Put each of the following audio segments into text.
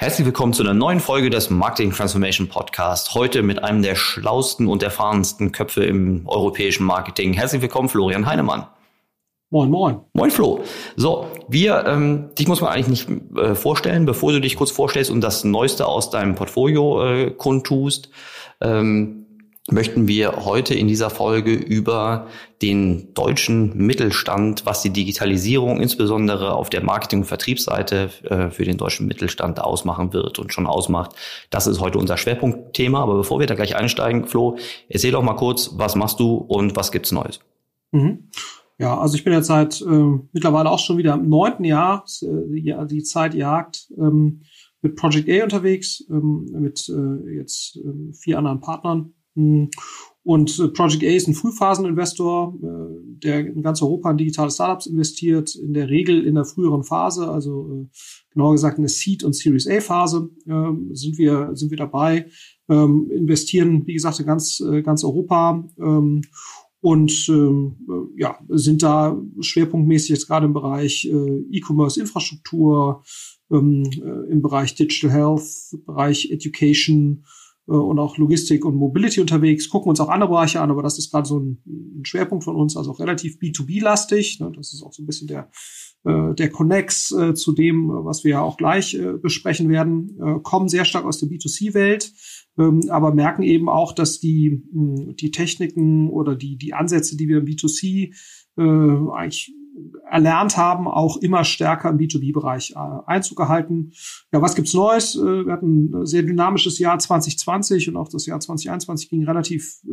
Herzlich willkommen zu einer neuen Folge des Marketing Transformation Podcast. Heute mit einem der schlausten und erfahrensten Köpfe im europäischen Marketing. Herzlich willkommen, Florian Heinemann. Moin, moin. Moin, Flo. So, wir, ähm, dich muss man eigentlich nicht äh, vorstellen, bevor du dich kurz vorstellst und das Neueste aus deinem Portfolio äh, kundtust. Ähm, möchten wir heute in dieser Folge über den deutschen Mittelstand, was die Digitalisierung insbesondere auf der Marketing- und Vertriebsseite äh, für den deutschen Mittelstand ausmachen wird und schon ausmacht. Das ist heute unser Schwerpunktthema. Aber bevor wir da gleich einsteigen, Flo, erzähl doch mal kurz, was machst du und was gibt's Neues? Mhm. Ja, also ich bin jetzt seit äh, mittlerweile auch schon wieder im neunten Jahr, äh, die Zeit jagt, ähm, mit Project A unterwegs, ähm, mit äh, jetzt äh, vier anderen Partnern. Und äh, Project A ist ein Frühphaseninvestor, äh, der in ganz Europa in digitale Startups investiert, in der Regel in der früheren Phase, also äh, genauer gesagt in der Seed- und Series A-Phase. Ähm, sind wir, sind wir dabei, ähm, investieren, wie gesagt, in ganz, ganz Europa. Ähm, und ja, sind da schwerpunktmäßig jetzt gerade im Bereich E-Commerce-Infrastruktur, im Bereich Digital Health, Bereich Education, und auch Logistik und Mobility unterwegs, gucken uns auch andere Bereiche an, aber das ist gerade so ein, ein, Schwerpunkt von uns, also auch relativ B2B-lastig. Ne? Das ist auch so ein bisschen der, äh, der Connex äh, zu dem, was wir ja auch gleich äh, besprechen werden, äh, kommen sehr stark aus der B2C-Welt, ähm, aber merken eben auch, dass die, mh, die Techniken oder die, die Ansätze, die wir im B2C äh, eigentlich erlernt haben, auch immer stärker im B2B-Bereich äh, Einzug gehalten. Ja, was gibt's Neues? Äh, wir hatten ein sehr dynamisches Jahr 2020 und auch das Jahr 2021 ging relativ äh,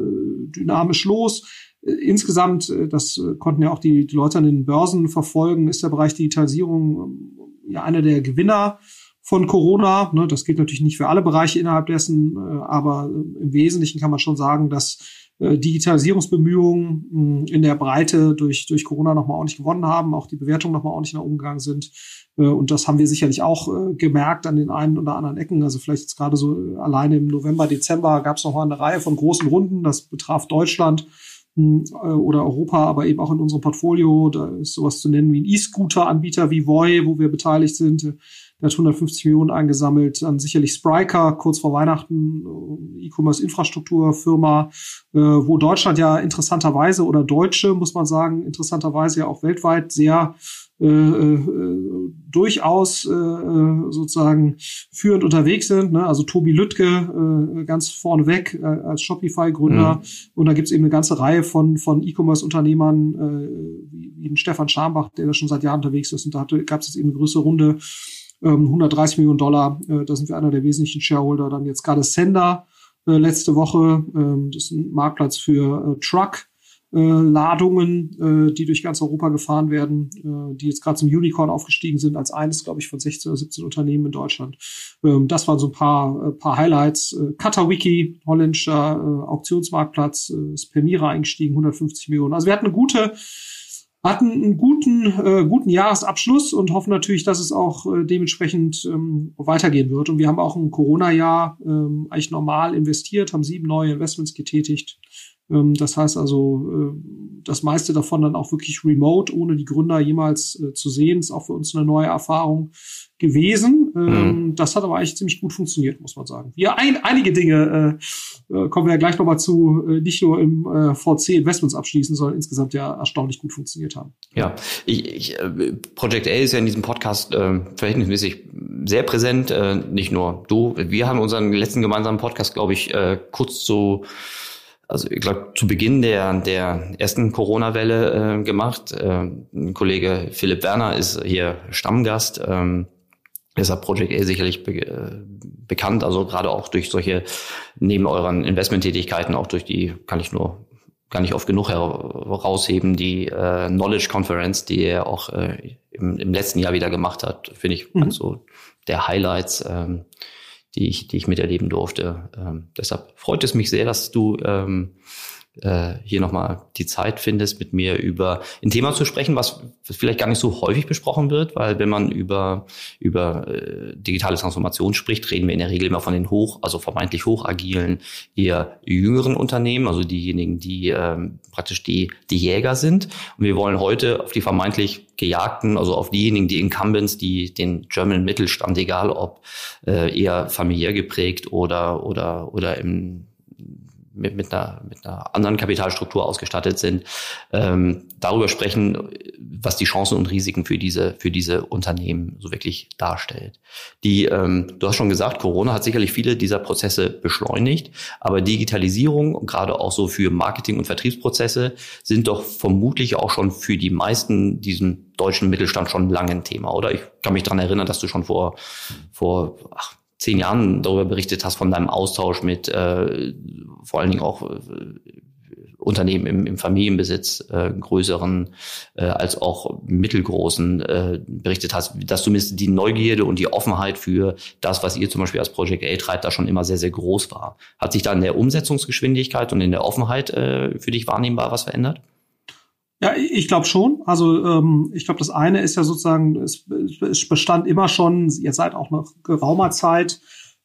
dynamisch los. Insgesamt, das konnten ja auch die, die Leute an den Börsen verfolgen, ist der Bereich Digitalisierung ähm, ja einer der Gewinner von Corona. Ne, das gilt natürlich nicht für alle Bereiche innerhalb dessen, aber im Wesentlichen kann man schon sagen, dass äh, Digitalisierungsbemühungen hm, in der Breite durch, durch Corona nochmal ordentlich gewonnen haben, auch die Bewertungen nochmal ordentlich nach oben gegangen sind. Äh, und das haben wir sicherlich auch äh, gemerkt an den einen oder anderen Ecken. Also vielleicht jetzt gerade so alleine im November, Dezember gab es noch mal eine Reihe von großen Runden. Das betraf Deutschland hm, oder Europa, aber eben auch in unserem Portfolio. Da ist sowas zu nennen wie ein E-Scooter-Anbieter wie Voi, wo wir beteiligt sind der hat 150 Millionen eingesammelt. Dann sicherlich Spryker, kurz vor Weihnachten, äh, E-Commerce-Infrastrukturfirma, äh, wo Deutschland ja interessanterweise oder Deutsche, muss man sagen, interessanterweise ja auch weltweit sehr äh, äh, durchaus äh, sozusagen führend unterwegs sind. Ne? Also Tobi Lüttke äh, ganz vorneweg äh, als Shopify-Gründer. Mhm. Und da gibt's eben eine ganze Reihe von, von E-Commerce-Unternehmern, äh, wie, wie den Stefan Schambach, der da schon seit Jahren unterwegs ist. Und da gab es jetzt eben eine größere Runde 130 ähm, Millionen Dollar, äh, da sind wir einer der wesentlichen Shareholder. Dann jetzt gerade Sender äh, letzte Woche, ähm, das ist ein Marktplatz für äh, Truck. Ladungen, die durch ganz Europa gefahren werden, die jetzt gerade zum Unicorn aufgestiegen sind, als eines, glaube ich, von 16 oder 17 Unternehmen in Deutschland. Ähm, das waren so ein paar, paar Highlights. Katawiki, holländischer Auktionsmarktplatz, ist per Mira eingestiegen, 150 Millionen. Also wir hatten eine gute hatten einen guten, äh, guten Jahresabschluss und hoffen natürlich, dass es auch äh, dementsprechend ähm, weitergehen wird. Und wir haben auch ein Corona-Jahr ähm, eigentlich normal investiert, haben sieben neue Investments getätigt. Ähm, das heißt also, äh, das meiste davon dann auch wirklich remote, ohne die Gründer jemals äh, zu sehen, ist auch für uns eine neue Erfahrung gewesen. Ähm, mhm. Das hat aber eigentlich ziemlich gut funktioniert, muss man sagen. Ja, ein, einige Dinge äh, äh, kommen wir ja gleich nochmal zu, äh, nicht nur im äh, VC Investments abschließen, sondern insgesamt ja erstaunlich gut funktioniert haben. Ja, ich, ich, äh, Project A ist ja in diesem Podcast äh, verhältnismäßig sehr präsent. Äh, nicht nur du. Wir haben unseren letzten gemeinsamen Podcast, glaube ich, äh, kurz so also ich glaube, zu Beginn der, der ersten Corona-Welle äh, gemacht. Äh, ein Kollege Philipp Werner ist hier Stammgast. Ähm, Deshalb Project A sicherlich be äh, bekannt, also gerade auch durch solche, neben euren Investmenttätigkeiten, auch durch die, kann ich nur gar nicht oft genug herausheben, die äh, Knowledge Conference, die ihr auch äh, im, im letzten Jahr wieder gemacht hat, finde ich mhm. so der Highlights, ähm, die ich, die ich miterleben durfte. Ähm, deshalb freut es mich sehr, dass du ähm, äh, hier nochmal die Zeit findest, mit mir über ein Thema zu sprechen, was vielleicht gar nicht so häufig besprochen wird, weil wenn man über, über äh, digitale Transformation spricht, reden wir in der Regel immer von den hoch, also vermeintlich hochagilen, eher jüngeren Unternehmen, also diejenigen, die ähm, praktisch die, die Jäger sind. Und wir wollen heute auf die vermeintlich Gejagten, also auf diejenigen, die Incumbents, die den German Mittelstand, egal ob äh, eher familiär geprägt oder, oder, oder im mit, mit, einer, mit einer anderen Kapitalstruktur ausgestattet sind, ähm, darüber sprechen, was die Chancen und Risiken für diese, für diese Unternehmen so wirklich darstellt. Die, ähm, du hast schon gesagt, Corona hat sicherlich viele dieser Prozesse beschleunigt, aber Digitalisierung, gerade auch so für Marketing- und Vertriebsprozesse, sind doch vermutlich auch schon für die meisten diesen deutschen Mittelstand schon lange ein Thema, oder? Ich kann mich dran erinnern, dass du schon vor, vor ach, zehn Jahren darüber berichtet hast, von deinem Austausch mit äh, vor allen Dingen auch äh, Unternehmen im, im Familienbesitz, äh, größeren äh, als auch mittelgroßen, äh, berichtet hast, dass zumindest die Neugierde und die Offenheit für das, was ihr zum Beispiel als Project A treibt, da schon immer sehr, sehr groß war. Hat sich da in der Umsetzungsgeschwindigkeit und in der Offenheit äh, für dich wahrnehmbar was verändert? Ja, ich glaube schon. Also ähm, ich glaube, das eine ist ja sozusagen, es, es bestand immer schon, ihr seid auch nach geraumer Zeit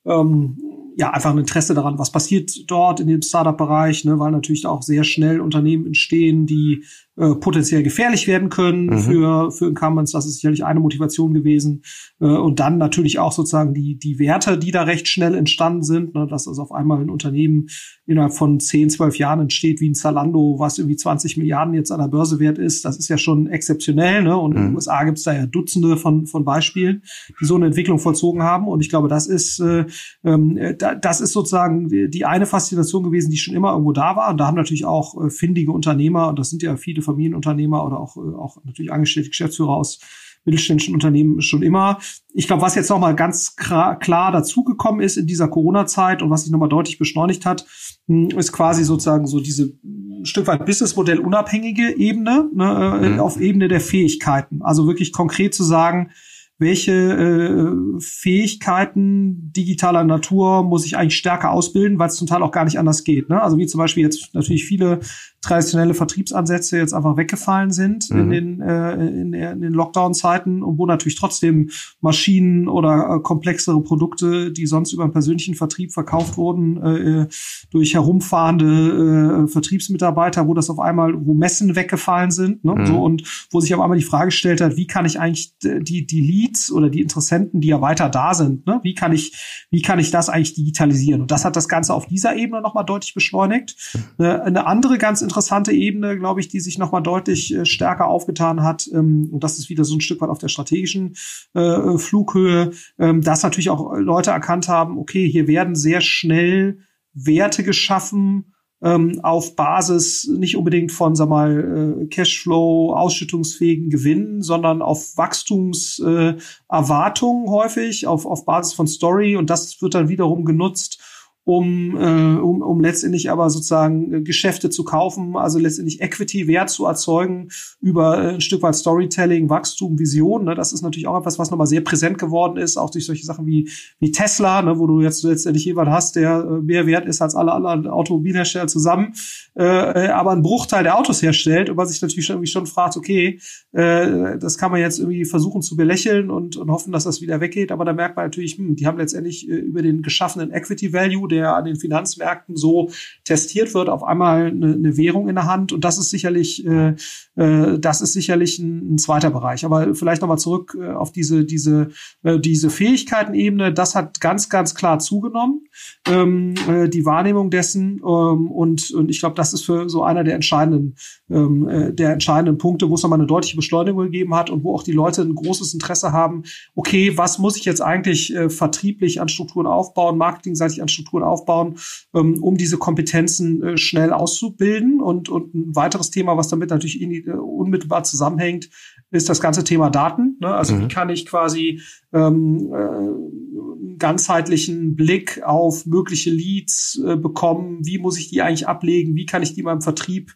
ähm, ja einfach ein Interesse daran, was passiert dort in dem Startup-Bereich, ne, weil natürlich auch sehr schnell Unternehmen entstehen, die äh, potenziell gefährlich werden können mhm. für, für Incumbents. Das ist sicherlich eine Motivation gewesen. Äh, und dann natürlich auch sozusagen die, die Werte, die da recht schnell entstanden sind, ne, dass also auf einmal ein Unternehmen innerhalb von 10, 12 Jahren entsteht, wie ein Zalando, was irgendwie 20 Milliarden jetzt an der Börse wert ist. Das ist ja schon exzeptionell. Ne? Und mhm. in den USA gibt es da ja Dutzende von, von Beispielen, die so eine Entwicklung vollzogen haben. Und ich glaube, das ist, äh, äh, das ist sozusagen die eine Faszination gewesen, die schon immer irgendwo da war. Und da haben natürlich auch äh, findige Unternehmer, und das sind ja viele Familienunternehmer oder auch, äh, auch natürlich angestellte Geschäftsführer aus mittelständischen Unternehmen schon immer. Ich glaube, was jetzt nochmal ganz klar, dazugekommen ist in dieser Corona-Zeit und was sich nochmal deutlich beschleunigt hat, hm, ist quasi sozusagen so diese ein Stück weit Businessmodell unabhängige Ebene, ne, äh, mhm. auf Ebene der Fähigkeiten. Also wirklich konkret zu sagen, welche äh, Fähigkeiten digitaler Natur muss ich eigentlich stärker ausbilden, weil es zum Teil auch gar nicht anders geht. Ne? Also wie zum Beispiel jetzt natürlich viele traditionelle Vertriebsansätze jetzt einfach weggefallen sind mhm. in den, äh, in, in den Lockdown-Zeiten und wo natürlich trotzdem Maschinen oder äh, komplexere Produkte, die sonst über einen persönlichen Vertrieb verkauft wurden, äh, durch herumfahrende äh, Vertriebsmitarbeiter, wo das auf einmal, wo Messen weggefallen sind, ne? Mhm. so und wo sich auf einmal die Frage gestellt hat, wie kann ich eigentlich die die Leads oder die Interessenten, die ja weiter da sind, ne? wie kann ich wie kann ich das eigentlich digitalisieren? Und das hat das Ganze auf dieser Ebene nochmal deutlich beschleunigt. Mhm. Äh, eine andere ganz interessante Ebene, glaube ich, die sich nochmal deutlich äh, stärker aufgetan hat. Ähm, und das ist wieder so ein Stück weit auf der strategischen äh, Flughöhe, ähm, dass natürlich auch Leute erkannt haben, okay, hier werden sehr schnell Werte geschaffen, ähm, auf Basis nicht unbedingt von, sag mal, äh, Cashflow, ausschüttungsfähigen Gewinnen, sondern auf Wachstumserwartungen äh, häufig, auf, auf Basis von Story und das wird dann wiederum genutzt, um, äh, um, um letztendlich aber sozusagen äh, Geschäfte zu kaufen, also letztendlich Equity-Wert zu erzeugen über äh, ein Stück weit Storytelling, Wachstum, Vision. Ne? Das ist natürlich auch etwas, was nochmal sehr präsent geworden ist, auch durch solche Sachen wie, wie Tesla, ne? wo du jetzt letztendlich jemanden hast, der äh, mehr wert ist als alle anderen Automobilhersteller zusammen, äh, äh, aber einen Bruchteil der Autos herstellt und man sich natürlich schon, irgendwie schon fragt, okay, äh, das kann man jetzt irgendwie versuchen zu belächeln und, und hoffen, dass das wieder weggeht, aber da merkt man natürlich, hm, die haben letztendlich äh, über den geschaffenen Equity Value der an den Finanzmärkten so testiert wird, auf einmal eine, eine Währung in der Hand. Und das ist sicherlich, äh, äh, das ist sicherlich ein, ein zweiter Bereich. Aber vielleicht nochmal zurück äh, auf diese, diese, äh, diese Fähigkeitenebene. Das hat ganz, ganz klar zugenommen, ähm, äh, die Wahrnehmung dessen. Ähm, und, und ich glaube, das ist für so einer der entscheidenden, ähm, äh, der entscheidenden Punkte, wo es nochmal eine deutliche Beschleunigung gegeben hat und wo auch die Leute ein großes Interesse haben, okay, was muss ich jetzt eigentlich äh, vertrieblich an Strukturen aufbauen, marketingseitig an Strukturen Strukturen aufbauen, ähm, um diese Kompetenzen äh, schnell auszubilden. Und, und ein weiteres Thema, was damit natürlich in, äh, unmittelbar zusammenhängt, ist das ganze Thema Daten. Ne? Also mhm. wie kann ich quasi ähm, äh, ganzheitlichen Blick auf mögliche Leads äh, bekommen. Wie muss ich die eigentlich ablegen? Wie kann ich die meinem Vertrieb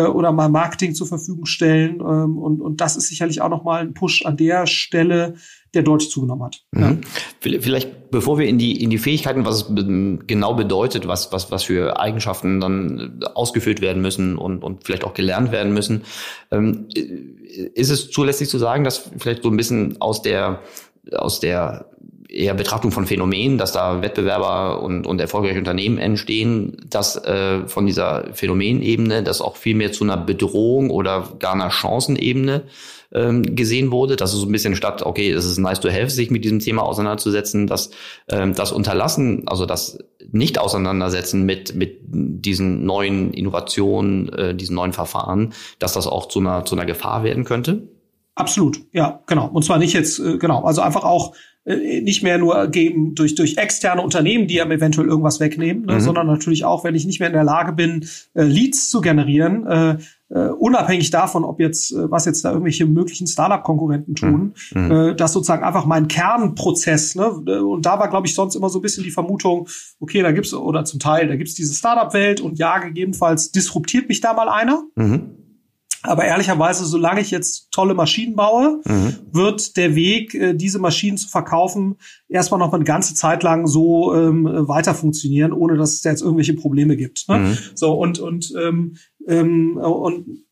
oder meinem Marketing zur Verfügung stellen? Ähm, und, und das ist sicherlich auch nochmal ein Push an der Stelle, der deutlich zugenommen hat. Mhm. Vielleicht, bevor wir in die, in die Fähigkeiten, was es genau bedeutet, was, was, was für Eigenschaften dann ausgefüllt werden müssen und, und vielleicht auch gelernt werden müssen, ähm, ist es zulässig zu sagen, dass vielleicht so ein bisschen aus der, aus der eher Betrachtung von Phänomenen, dass da Wettbewerber und, und erfolgreiche Unternehmen entstehen, dass äh, von dieser Phänomenebene das auch viel mehr zu einer Bedrohung oder gar einer Chancenebene ähm, gesehen wurde, dass es so ein bisschen statt, okay, es ist nice to have, sich mit diesem Thema auseinanderzusetzen, dass ähm, das Unterlassen, also das Nicht-Auseinandersetzen mit, mit diesen neuen Innovationen, äh, diesen neuen Verfahren, dass das auch zu einer, zu einer Gefahr werden könnte? Absolut, ja, genau. Und zwar nicht jetzt, äh, genau, also einfach auch äh, nicht mehr nur geben durch, durch externe Unternehmen, die einem eventuell irgendwas wegnehmen, ne, mhm. sondern natürlich auch, wenn ich nicht mehr in der Lage bin, äh, Leads zu generieren, äh, äh, unabhängig davon, ob jetzt, äh, was jetzt da irgendwelche möglichen Startup-Konkurrenten tun, mhm. äh, dass sozusagen einfach mein Kernprozess, ne, und da war, glaube ich, sonst immer so ein bisschen die Vermutung, okay, da gibt's, oder zum Teil, da gibt's diese Startup-Welt und ja, gegebenenfalls disruptiert mich da mal einer. Mhm. Aber ehrlicherweise, solange ich jetzt tolle Maschinen baue, mhm. wird der Weg, äh, diese Maschinen zu verkaufen, erstmal noch eine ganze Zeit lang so ähm, weiter funktionieren, ohne dass es da jetzt irgendwelche Probleme gibt. Ne? Mhm. So und und ähm, ähm, und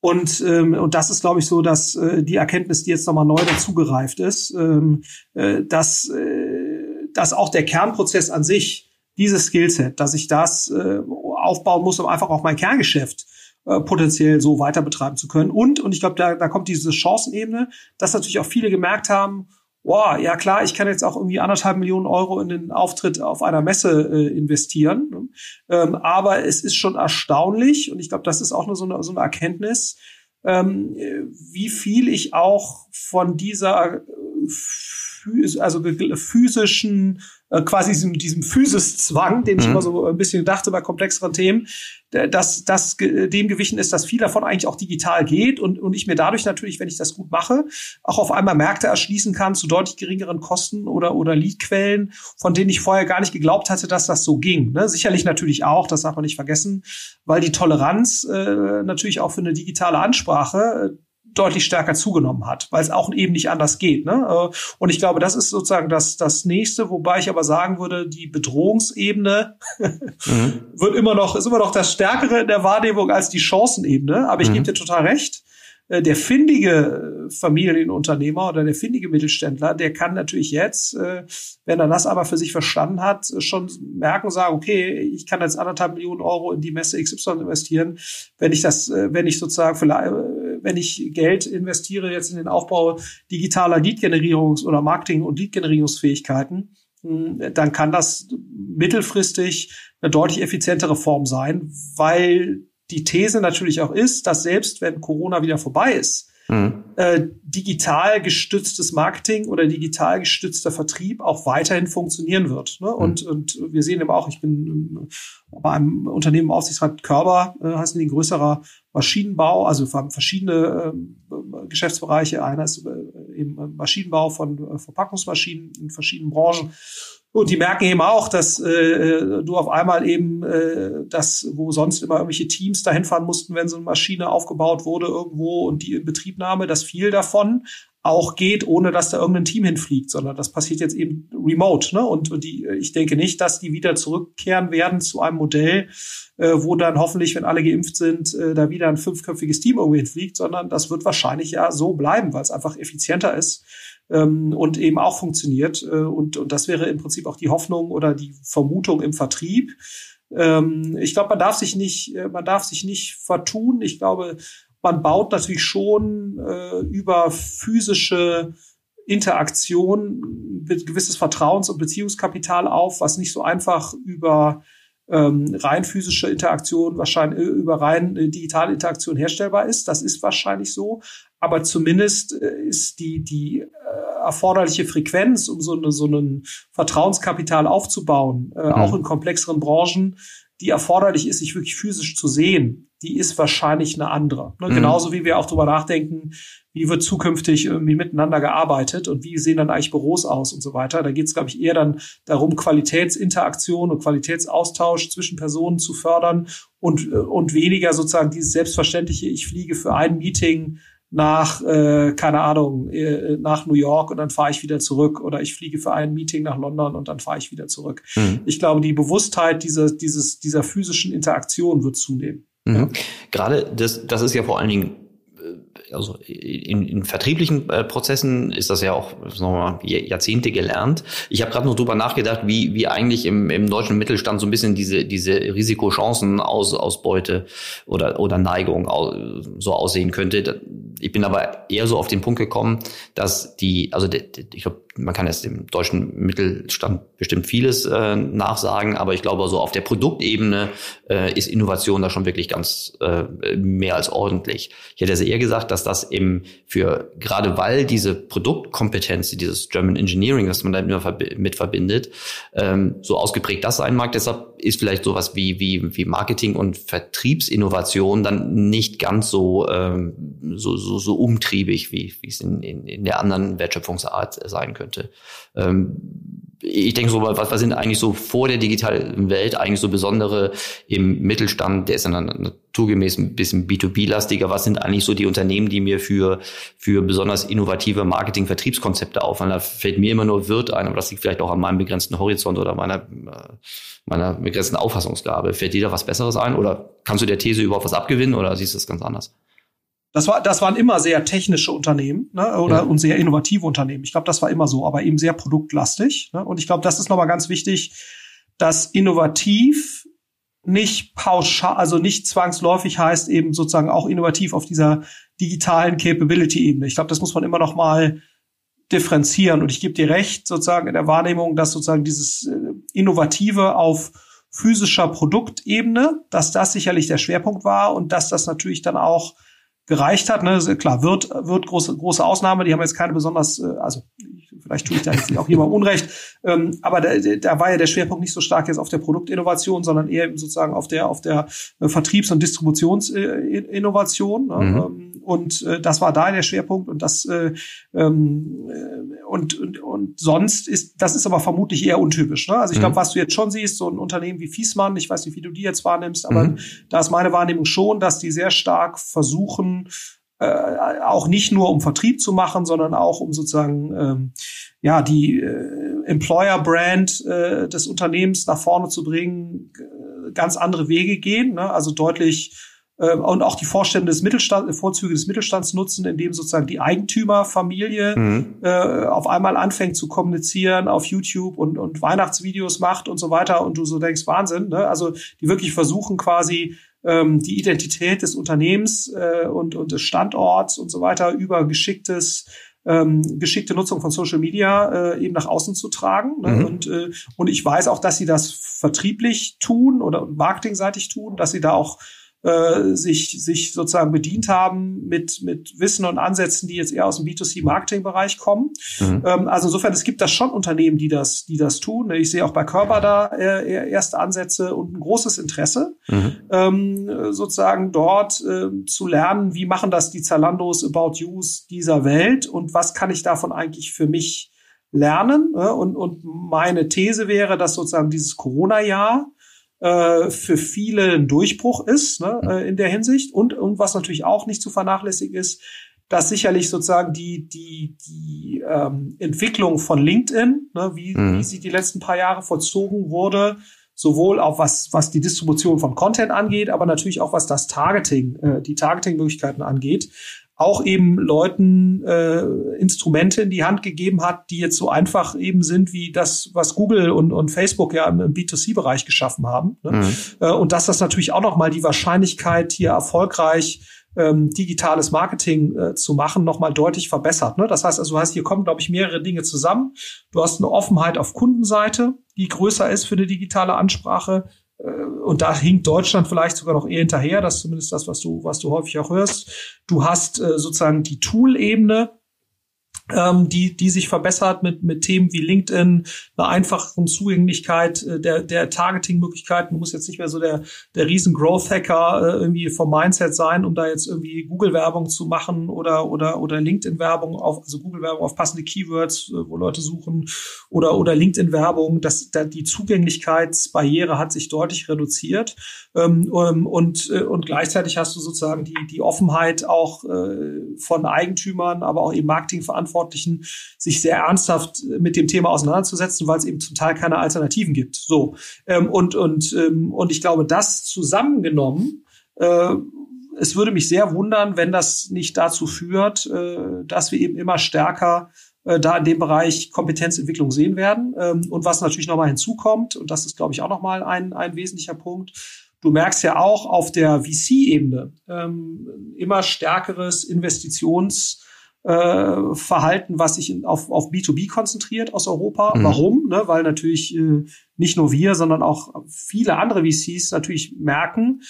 und, ähm, und das ist, glaube ich, so, dass äh, die Erkenntnis, die jetzt nochmal neu dazugereift ist, ähm, äh, dass, äh, dass auch der Kernprozess an sich, dieses Skillset, dass ich das äh, aufbauen muss, um einfach auch mein Kerngeschäft äh, potenziell so weiter betreiben zu können. Und, und ich glaube, da, da kommt diese Chancenebene, dass natürlich auch viele gemerkt haben, wow, ja klar, ich kann jetzt auch irgendwie anderthalb Millionen Euro in den Auftritt auf einer Messe äh, investieren. Ähm, aber es ist schon erstaunlich, und ich glaube, das ist auch nur so eine, so eine Erkenntnis, ähm, wie viel ich auch von dieser äh, also physischen äh, quasi diesem, diesem Physiszwang, den ich mhm. immer so ein bisschen dachte bei komplexeren Themen, dass das dem gewichen ist, dass viel davon eigentlich auch digital geht und, und ich mir dadurch natürlich, wenn ich das gut mache, auch auf einmal Märkte erschließen kann zu deutlich geringeren Kosten oder, oder Leadquellen, von denen ich vorher gar nicht geglaubt hatte, dass das so ging. Ne? Sicherlich natürlich auch, das darf man nicht vergessen, weil die Toleranz äh, natürlich auch für eine digitale Ansprache deutlich stärker zugenommen hat, weil es auch eben nicht anders geht. Ne? Äh, und ich glaube, das ist sozusagen das, das nächste, wobei ich aber sagen würde, die Bedrohungsebene mhm. wird immer noch, ist immer noch das Stärkere in der Wahrnehmung als die Chancenebene. Aber ich mhm. gebe dir total recht. Äh, der findige Familienunternehmer oder der findige Mittelständler, der kann natürlich jetzt, äh, wenn er das aber für sich verstanden hat, schon merken, sagen, okay, ich kann jetzt anderthalb Millionen Euro in die Messe XY investieren, wenn ich das, wenn ich sozusagen vielleicht wenn ich Geld investiere jetzt in den Aufbau digitaler Lead-Generierungs- oder Marketing- und Lead-Generierungsfähigkeiten, hm, dann kann das mittelfristig eine deutlich effizientere Form sein, weil die These natürlich auch ist, dass selbst wenn Corona wieder vorbei ist, mhm. äh, digital gestütztes Marketing oder digital gestützter Vertrieb auch weiterhin funktionieren wird. Ne? Mhm. Und, und wir sehen eben auch, ich bin bei einem Unternehmen Aufsichtsrat Körber, äh, die ein größerer Maschinenbau, also verschiedene äh, Geschäftsbereiche. Einer ist äh, eben Maschinenbau von äh, Verpackungsmaschinen in verschiedenen Branchen. Und die merken eben auch, dass äh, du auf einmal eben äh, das, wo sonst immer irgendwelche Teams dahin fahren mussten, wenn so eine Maschine aufgebaut wurde irgendwo und die in Betriebnahme, dass viel davon auch geht, ohne dass da irgendein Team hinfliegt, sondern das passiert jetzt eben remote. Ne? Und, und die, ich denke nicht, dass die wieder zurückkehren werden zu einem Modell, äh, wo dann hoffentlich, wenn alle geimpft sind, äh, da wieder ein fünfköpfiges Team irgendwo hinfliegt, sondern das wird wahrscheinlich ja so bleiben, weil es einfach effizienter ist ähm, und eben auch funktioniert. Äh, und, und das wäre im Prinzip auch die Hoffnung oder die Vermutung im Vertrieb. Ähm, ich glaube, man darf sich nicht, äh, man darf sich nicht vertun. Ich glaube, man baut natürlich schon äh, über physische Interaktion gewisses Vertrauens- und Beziehungskapital auf, was nicht so einfach über ähm, rein physische Interaktion wahrscheinlich äh, über rein äh, digitale Interaktion herstellbar ist. Das ist wahrscheinlich so. Aber zumindest äh, ist die, die äh, erforderliche Frequenz, um so, eine, so ein Vertrauenskapital aufzubauen, äh, mhm. auch in komplexeren Branchen, die erforderlich ist, sich wirklich physisch zu sehen, die ist wahrscheinlich eine andere. Ne? Mhm. Genauso wie wir auch drüber nachdenken, wie wird zukünftig irgendwie miteinander gearbeitet und wie sehen dann eigentlich Büros aus und so weiter. Da geht es, glaube ich, eher dann darum, Qualitätsinteraktion und Qualitätsaustausch zwischen Personen zu fördern und, äh, und weniger sozusagen dieses selbstverständliche, ich fliege für ein Meeting nach, äh, keine Ahnung, äh, nach New York und dann fahre ich wieder zurück oder ich fliege für ein Meeting nach London und dann fahre ich wieder zurück. Mhm. Ich glaube, die Bewusstheit dieser, dieses, dieser physischen Interaktion wird zunehmen. Mhm. Gerade das, das ist ja vor allen Dingen also in, in vertrieblichen äh, Prozessen ist das ja auch sagen wir mal, Jahrzehnte gelernt. Ich habe gerade noch drüber nachgedacht, wie, wie eigentlich im, im deutschen Mittelstand so ein bisschen diese, diese Risikochancen aus, Ausbeute oder, oder Neigung so aussehen könnte. Ich bin aber eher so auf den Punkt gekommen, dass die, also die, ich glaube, man kann jetzt dem deutschen Mittelstand bestimmt vieles äh, nachsagen, aber ich glaube, so auf der Produktebene äh, ist Innovation da schon wirklich ganz äh, mehr als ordentlich. Ich hätte also eher gesagt, dass das eben für, gerade weil diese Produktkompetenz, dieses German Engineering, das man da immer mit verbindet, ähm, so ausgeprägt das sein mag. Deshalb ist vielleicht sowas wie, wie, wie Marketing und Vertriebsinnovation dann nicht ganz so, ähm, so, so, so umtriebig, wie, wie es in, in, in der anderen Wertschöpfungsart sein könnte. Ähm, ich denke so, was, was sind eigentlich so vor der digitalen Welt eigentlich so besondere im Mittelstand, der ist dann naturgemäß ein bisschen B2B-lastiger, was sind eigentlich so die Unternehmen, die mir für, für besonders innovative Marketing-Vertriebskonzepte auffallen? Da fällt mir immer nur Wirt ein, aber das liegt vielleicht auch an meinem begrenzten Horizont oder meiner, meiner begrenzten Auffassungsgabe. Fällt dir da was Besseres ein oder kannst du der These überhaupt was abgewinnen oder siehst du das ganz anders? Das, war, das waren immer sehr technische Unternehmen ne, oder ja. und sehr innovative Unternehmen. Ich glaube, das war immer so, aber eben sehr produktlastig. Ne? Und ich glaube, das ist nochmal ganz wichtig, dass innovativ nicht pauschal, also nicht zwangsläufig heißt eben sozusagen auch innovativ auf dieser digitalen Capability-Ebene. Ich glaube, das muss man immer noch mal differenzieren. Und ich gebe dir recht, sozusagen in der Wahrnehmung, dass sozusagen dieses äh, Innovative auf physischer Produktebene, dass das sicherlich der Schwerpunkt war und dass das natürlich dann auch gereicht hat. Ne? Klar, wird, wird große, große Ausnahme, die haben jetzt keine besonders, äh, also vielleicht tue ich da jetzt auch jemandem Unrecht, ähm, aber da, da war ja der Schwerpunkt nicht so stark jetzt auf der Produktinnovation, sondern eher sozusagen auf der, auf der äh, Vertriebs- und Distributionsinnovation. Ne? Mhm. Und äh, das war da der Schwerpunkt und das äh, ähm, äh, und, und, und sonst ist, das ist aber vermutlich eher untypisch. Ne? Also ich glaube, mhm. was du jetzt schon siehst, so ein Unternehmen wie Fiesmann, ich weiß nicht, wie du die jetzt wahrnimmst, aber mhm. da ist meine Wahrnehmung schon, dass die sehr stark versuchen, äh, auch nicht nur um Vertrieb zu machen, sondern auch um sozusagen ähm, ja die äh, Employer Brand äh, des Unternehmens nach vorne zu bringen, ganz andere Wege gehen, ne? also deutlich und auch die Vorstände des Mittelstands, Vorzüge des Mittelstands nutzen, indem sozusagen die Eigentümerfamilie mhm. äh, auf einmal anfängt zu kommunizieren auf YouTube und, und Weihnachtsvideos macht und so weiter und du so denkst, Wahnsinn, ne? Also die wirklich versuchen quasi ähm, die Identität des Unternehmens äh, und, und des Standorts und so weiter über geschicktes ähm, geschickte Nutzung von Social Media äh, eben nach außen zu tragen. Ne? Mhm. Und, äh, und ich weiß auch, dass sie das vertrieblich tun oder marketingseitig tun, dass sie da auch äh, sich, sich sozusagen bedient haben mit, mit Wissen und Ansätzen, die jetzt eher aus dem B2C-Marketing-Bereich kommen. Mhm. Ähm, also insofern, es gibt da schon Unternehmen, die das, die das tun. Ich sehe auch bei Körper da äh, erste Ansätze und ein großes Interesse, mhm. ähm, sozusagen dort äh, zu lernen, wie machen das die Zalandos, About Yous dieser Welt und was kann ich davon eigentlich für mich lernen. Ne? Und, und meine These wäre, dass sozusagen dieses Corona-Jahr äh, für viele ein Durchbruch ist ne, äh, in der Hinsicht. Und, und was natürlich auch nicht zu vernachlässigen ist, dass sicherlich sozusagen die, die, die ähm, Entwicklung von LinkedIn, ne, wie, mhm. wie sie die letzten paar Jahre vollzogen wurde, sowohl auch was, was die Distribution von Content angeht, aber natürlich auch was das Targeting, äh, die Targeting-Möglichkeiten angeht, auch eben Leuten äh, Instrumente in die Hand gegeben hat, die jetzt so einfach eben sind wie das, was Google und, und Facebook ja im, B2C-Bereich geschaffen haben. Ne? Mhm. Äh, und dass das natürlich auch nochmal die Wahrscheinlichkeit, hier erfolgreich ähm, digitales Marketing äh, zu machen, nochmal deutlich verbessert. Ne? Das heißt also, heißt, hier kommen, glaube ich, mehrere Dinge zusammen. Du hast eine Offenheit auf Kundenseite, die größer ist für eine digitale Ansprache. Äh, und da hinkt Deutschland vielleicht sogar noch eher hinterher. Das ist zumindest das, was du, was du häufig auch hörst. Du hast äh, sozusagen die Tool-Ebene, ähm, die, die sich verbessert mit, mit Themen wie LinkedIn, einer einfachen Zugänglichkeit äh, der, der Targeting-Möglichkeiten. Du musst jetzt nicht mehr so der, der riesen Growth-Hacker äh, irgendwie vom Mindset sein, um da jetzt irgendwie Google-Werbung zu machen oder, oder, oder LinkedIn-Werbung auf, also Google-Werbung auf passende Keywords, äh, wo Leute suchen oder, oder LinkedIn-Werbung. Das, da, die Zugänglichkeitsbarriere hat sich deutlich reduziert. Ähm, ähm, und, äh, und gleichzeitig hast du sozusagen die, die Offenheit auch äh, von Eigentümern, aber auch eben Marketingverantwortlichen, sich sehr ernsthaft mit dem Thema auseinanderzusetzen, weil es eben zum Teil keine Alternativen gibt. So. Ähm, und, und, ähm, und ich glaube, das zusammengenommen, äh, es würde mich sehr wundern, wenn das nicht dazu führt, äh, dass wir eben immer stärker äh, da in dem Bereich Kompetenzentwicklung sehen werden. Ähm, und was natürlich nochmal hinzukommt, und das ist, glaube ich, auch nochmal ein, ein wesentlicher Punkt, Du merkst ja auch auf der VC-Ebene ähm, immer stärkeres Investitionsverhalten, äh, was sich auf, auf B2B konzentriert aus Europa. Mhm. Warum? Ne? Weil natürlich äh, nicht nur wir, sondern auch viele andere VCs natürlich merken,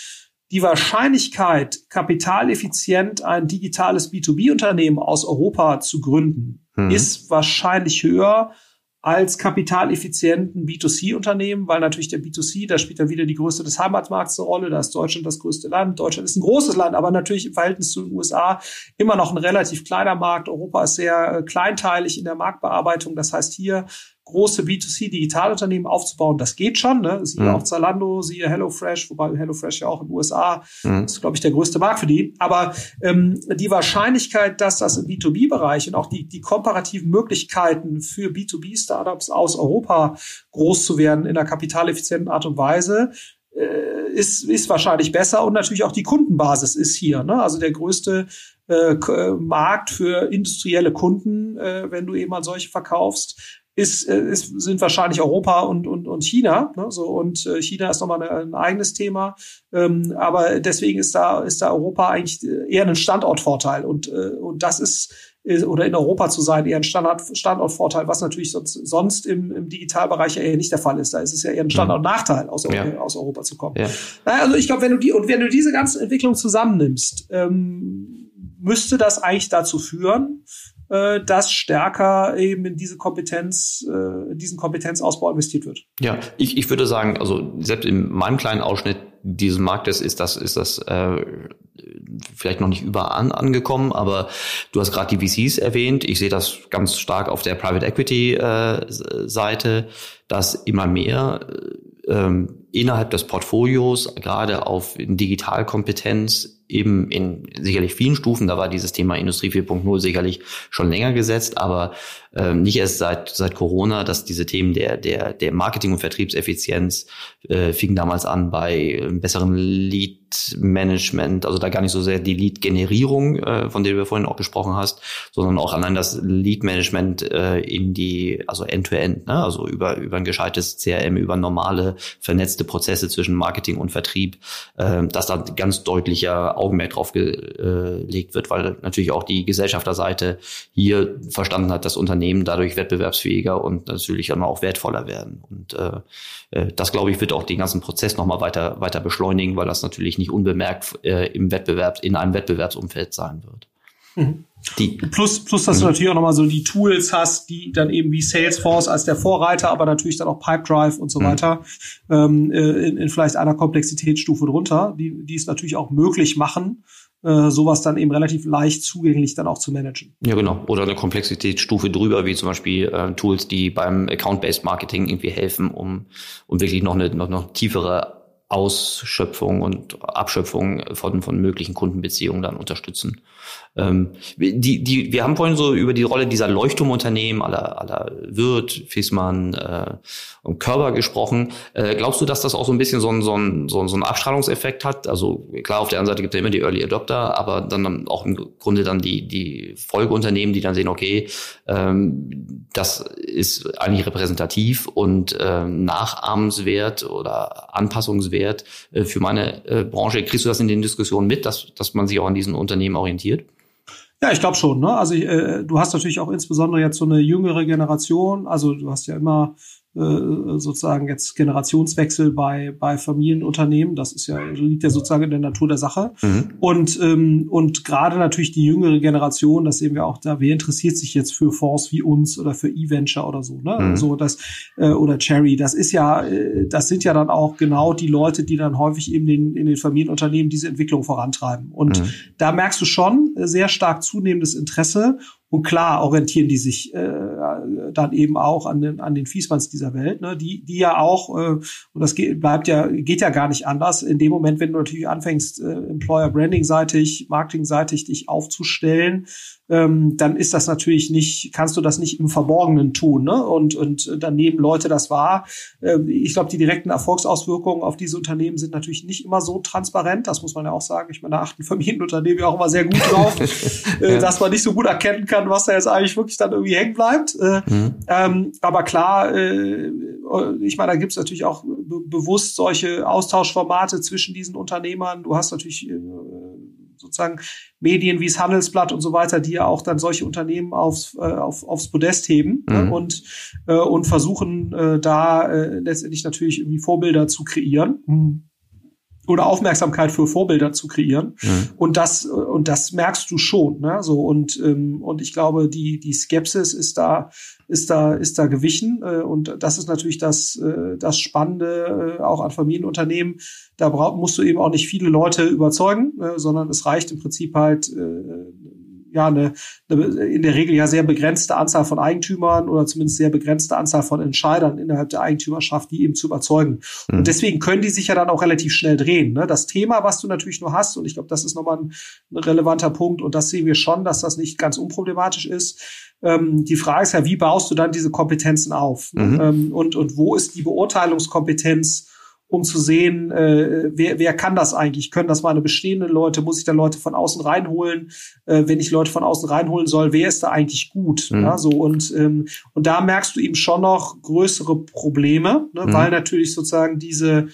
die Wahrscheinlichkeit, kapitaleffizient ein digitales B2B-Unternehmen aus Europa zu gründen, mhm. ist wahrscheinlich höher als kapitaleffizienten B2C-Unternehmen, weil natürlich der B2C, da spielt dann wieder die Größe des Heimatmarkts eine Rolle, da ist Deutschland das größte Land. Deutschland ist ein großes Land, aber natürlich im Verhältnis zu den USA immer noch ein relativ kleiner Markt. Europa ist sehr äh, kleinteilig in der Marktbearbeitung. Das heißt, hier große B2C-Digitalunternehmen aufzubauen, das geht schon. Ne? Siehe mhm. auch Zalando, siehe HelloFresh, wobei HelloFresh ja auch in den USA mhm. ist, glaube ich, der größte Markt für die. Aber ähm, die Wahrscheinlichkeit, dass das im B2B-Bereich und auch die, die komparativen Möglichkeiten für B2B-Startups aus Europa groß zu werden in einer kapitaleffizienten Art und Weise, äh, ist, ist wahrscheinlich besser. Und natürlich auch die Kundenbasis ist hier. Ne? Also der größte äh, Markt für industrielle Kunden, äh, wenn du eben an solche verkaufst, ist, äh, ist, sind wahrscheinlich Europa und, und, und China. Ne? So, und äh, China ist nochmal ein eigenes Thema. Ähm, aber deswegen ist da, ist da Europa eigentlich eher ein Standortvorteil. Und, äh, und das ist, oder in Europa zu sein, eher ein Standard, Standortvorteil, was natürlich sonst, sonst im, im Digitalbereich eher nicht der Fall ist. Da ist es ja eher ein Standortnachteil, aus, ja. aus Europa zu kommen. Ja. Also ich glaube, wenn du die, und wenn du diese ganzen Entwicklungen zusammennimmst, ähm, müsste das eigentlich dazu führen, äh, dass stärker eben in diese Kompetenz, äh, diesen Kompetenzausbau investiert wird. Ja, ich, ich würde sagen, also selbst in meinem kleinen Ausschnitt dieses Marktes ist das, ist das äh, vielleicht noch nicht überall angekommen, aber du hast gerade die VCs erwähnt. Ich sehe das ganz stark auf der Private Equity äh, Seite, dass immer mehr äh, ähm, innerhalb des Portfolios gerade auf Digitalkompetenz eben in sicherlich vielen Stufen, da war dieses Thema Industrie 4.0 sicherlich schon länger gesetzt, aber ähm, nicht erst seit seit Corona, dass diese Themen der der der Marketing und Vertriebseffizienz äh, fingen damals an bei einem besseren Lead Management, also da gar nicht so sehr die Lead Generierung, äh, von der du vorhin auch gesprochen hast, sondern auch allein das Lead Management äh, in die also End to End, ne? also über über ein gescheites CRM, über normale vernetzte Prozesse zwischen Marketing und Vertrieb, äh, dass da ganz deutlicher Augenmerk drauf gelegt wird, weil natürlich auch die Gesellschafterseite hier verstanden hat, dass Unternehmen dadurch wettbewerbsfähiger und natürlich immer auch wertvoller werden. Und äh, äh, das, glaube ich, wird auch den ganzen Prozess nochmal weiter, weiter beschleunigen, weil das natürlich nicht unbemerkt äh, im Wettbewerb, in einem Wettbewerbsumfeld sein wird. Mhm. Die. Plus, plus, dass mhm. du natürlich auch nochmal so die Tools hast, die dann eben wie Salesforce als der Vorreiter, aber natürlich dann auch Pipedrive und so mhm. weiter, ähm, äh, in, in vielleicht einer Komplexitätsstufe drunter, die, die es natürlich auch möglich machen, äh, sowas dann eben relativ leicht zugänglich dann auch zu managen. Ja, genau. Oder eine Komplexitätsstufe drüber, wie zum Beispiel äh, Tools, die beim Account-Based Marketing irgendwie helfen, um, um wirklich noch eine noch, noch tiefere Ausschöpfung und Abschöpfung von, von möglichen Kundenbeziehungen dann unterstützen. Ähm, die, die, wir haben vorhin so über die Rolle dieser Leuchtturmunternehmen aller, aller Wirt, Fissmann äh, und Körber gesprochen. Äh, glaubst du, dass das auch so ein bisschen so ein, so ein, so ein Abstrahlungseffekt hat? Also klar, auf der anderen Seite gibt es ja immer die Early Adopter, aber dann auch im Grunde dann die, die Folgeunternehmen, die dann sehen, okay, ähm, das ist eigentlich repräsentativ und ähm, nachahmenswert oder anpassungswert äh, für meine äh, Branche. Kriegst du das in den Diskussionen mit, dass, dass man sich auch an diesen Unternehmen orientiert? Ja, ich glaube schon. Ne? Also äh, du hast natürlich auch insbesondere jetzt so eine jüngere Generation. Also du hast ja immer sozusagen jetzt Generationswechsel bei, bei Familienunternehmen. Das ist ja, liegt ja sozusagen in der Natur der Sache. Mhm. Und, ähm, und gerade natürlich die jüngere Generation, das sehen wir auch da, wer interessiert sich jetzt für Fonds wie uns oder für E-Venture oder so, ne? Mhm. So das, äh, oder Cherry, das ist ja, äh, das sind ja dann auch genau die Leute, die dann häufig eben den, in den Familienunternehmen diese Entwicklung vorantreiben. Und mhm. da merkst du schon sehr stark zunehmendes Interesse und klar orientieren die sich äh, dann eben auch an den, an den Fiesmanns dieser Welt, ne? die, die ja auch, äh, und das geht, bleibt ja, geht ja gar nicht anders, in dem Moment, wenn du natürlich anfängst, äh, Employer Branding-seitig, Marketing-seitig dich aufzustellen, ähm, dann ist das natürlich nicht, kannst du das nicht im Verborgenen tun, ne? Und, und dann nehmen Leute das wahr. Ähm, ich glaube, die direkten Erfolgsauswirkungen auf diese Unternehmen sind natürlich nicht immer so transparent. Das muss man ja auch sagen. Ich meine, da achten Familienunternehmen ja auch immer sehr gut drauf, äh, ja. dass man nicht so gut erkennen kann, was da jetzt eigentlich wirklich dann irgendwie hängen bleibt. Äh, mhm. ähm, aber klar, äh, ich meine, da gibt es natürlich auch be bewusst solche Austauschformate zwischen diesen Unternehmern. Du hast natürlich äh, sozusagen Medien wie das Handelsblatt und so weiter, die ja auch dann solche Unternehmen aufs, äh, auf, aufs Podest heben ne, mhm. ne, und, äh, und versuchen äh, da äh, letztendlich natürlich irgendwie Vorbilder zu kreieren. Mhm oder Aufmerksamkeit für Vorbilder zu kreieren. Mhm. Und das und das merkst du schon. Ne? So und ähm, und ich glaube, die die Skepsis ist da ist da ist da gewichen äh, und das ist natürlich das äh, das Spannende äh, auch an Familienunternehmen. Da brauch, musst du eben auch nicht viele Leute überzeugen, äh, sondern es reicht im Prinzip halt äh, ja eine, eine in der Regel ja sehr begrenzte Anzahl von Eigentümern oder zumindest sehr begrenzte Anzahl von Entscheidern innerhalb der Eigentümerschaft, die eben zu überzeugen. Mhm. Und deswegen können die sich ja dann auch relativ schnell drehen. Ne? Das Thema, was du natürlich nur hast, und ich glaube, das ist nochmal ein, ein relevanter Punkt, und das sehen wir schon, dass das nicht ganz unproblematisch ist. Ähm, die Frage ist ja, wie baust du dann diese Kompetenzen auf? Mhm. Ähm, und, und wo ist die Beurteilungskompetenz um zu sehen, äh, wer, wer kann das eigentlich? Können das meine bestehenden Leute? Muss ich da Leute von außen reinholen? Äh, wenn ich Leute von außen reinholen soll, wer ist da eigentlich gut? Mhm. Ja, so und ähm, und da merkst du eben schon noch größere Probleme, ne, mhm. weil natürlich sozusagen diese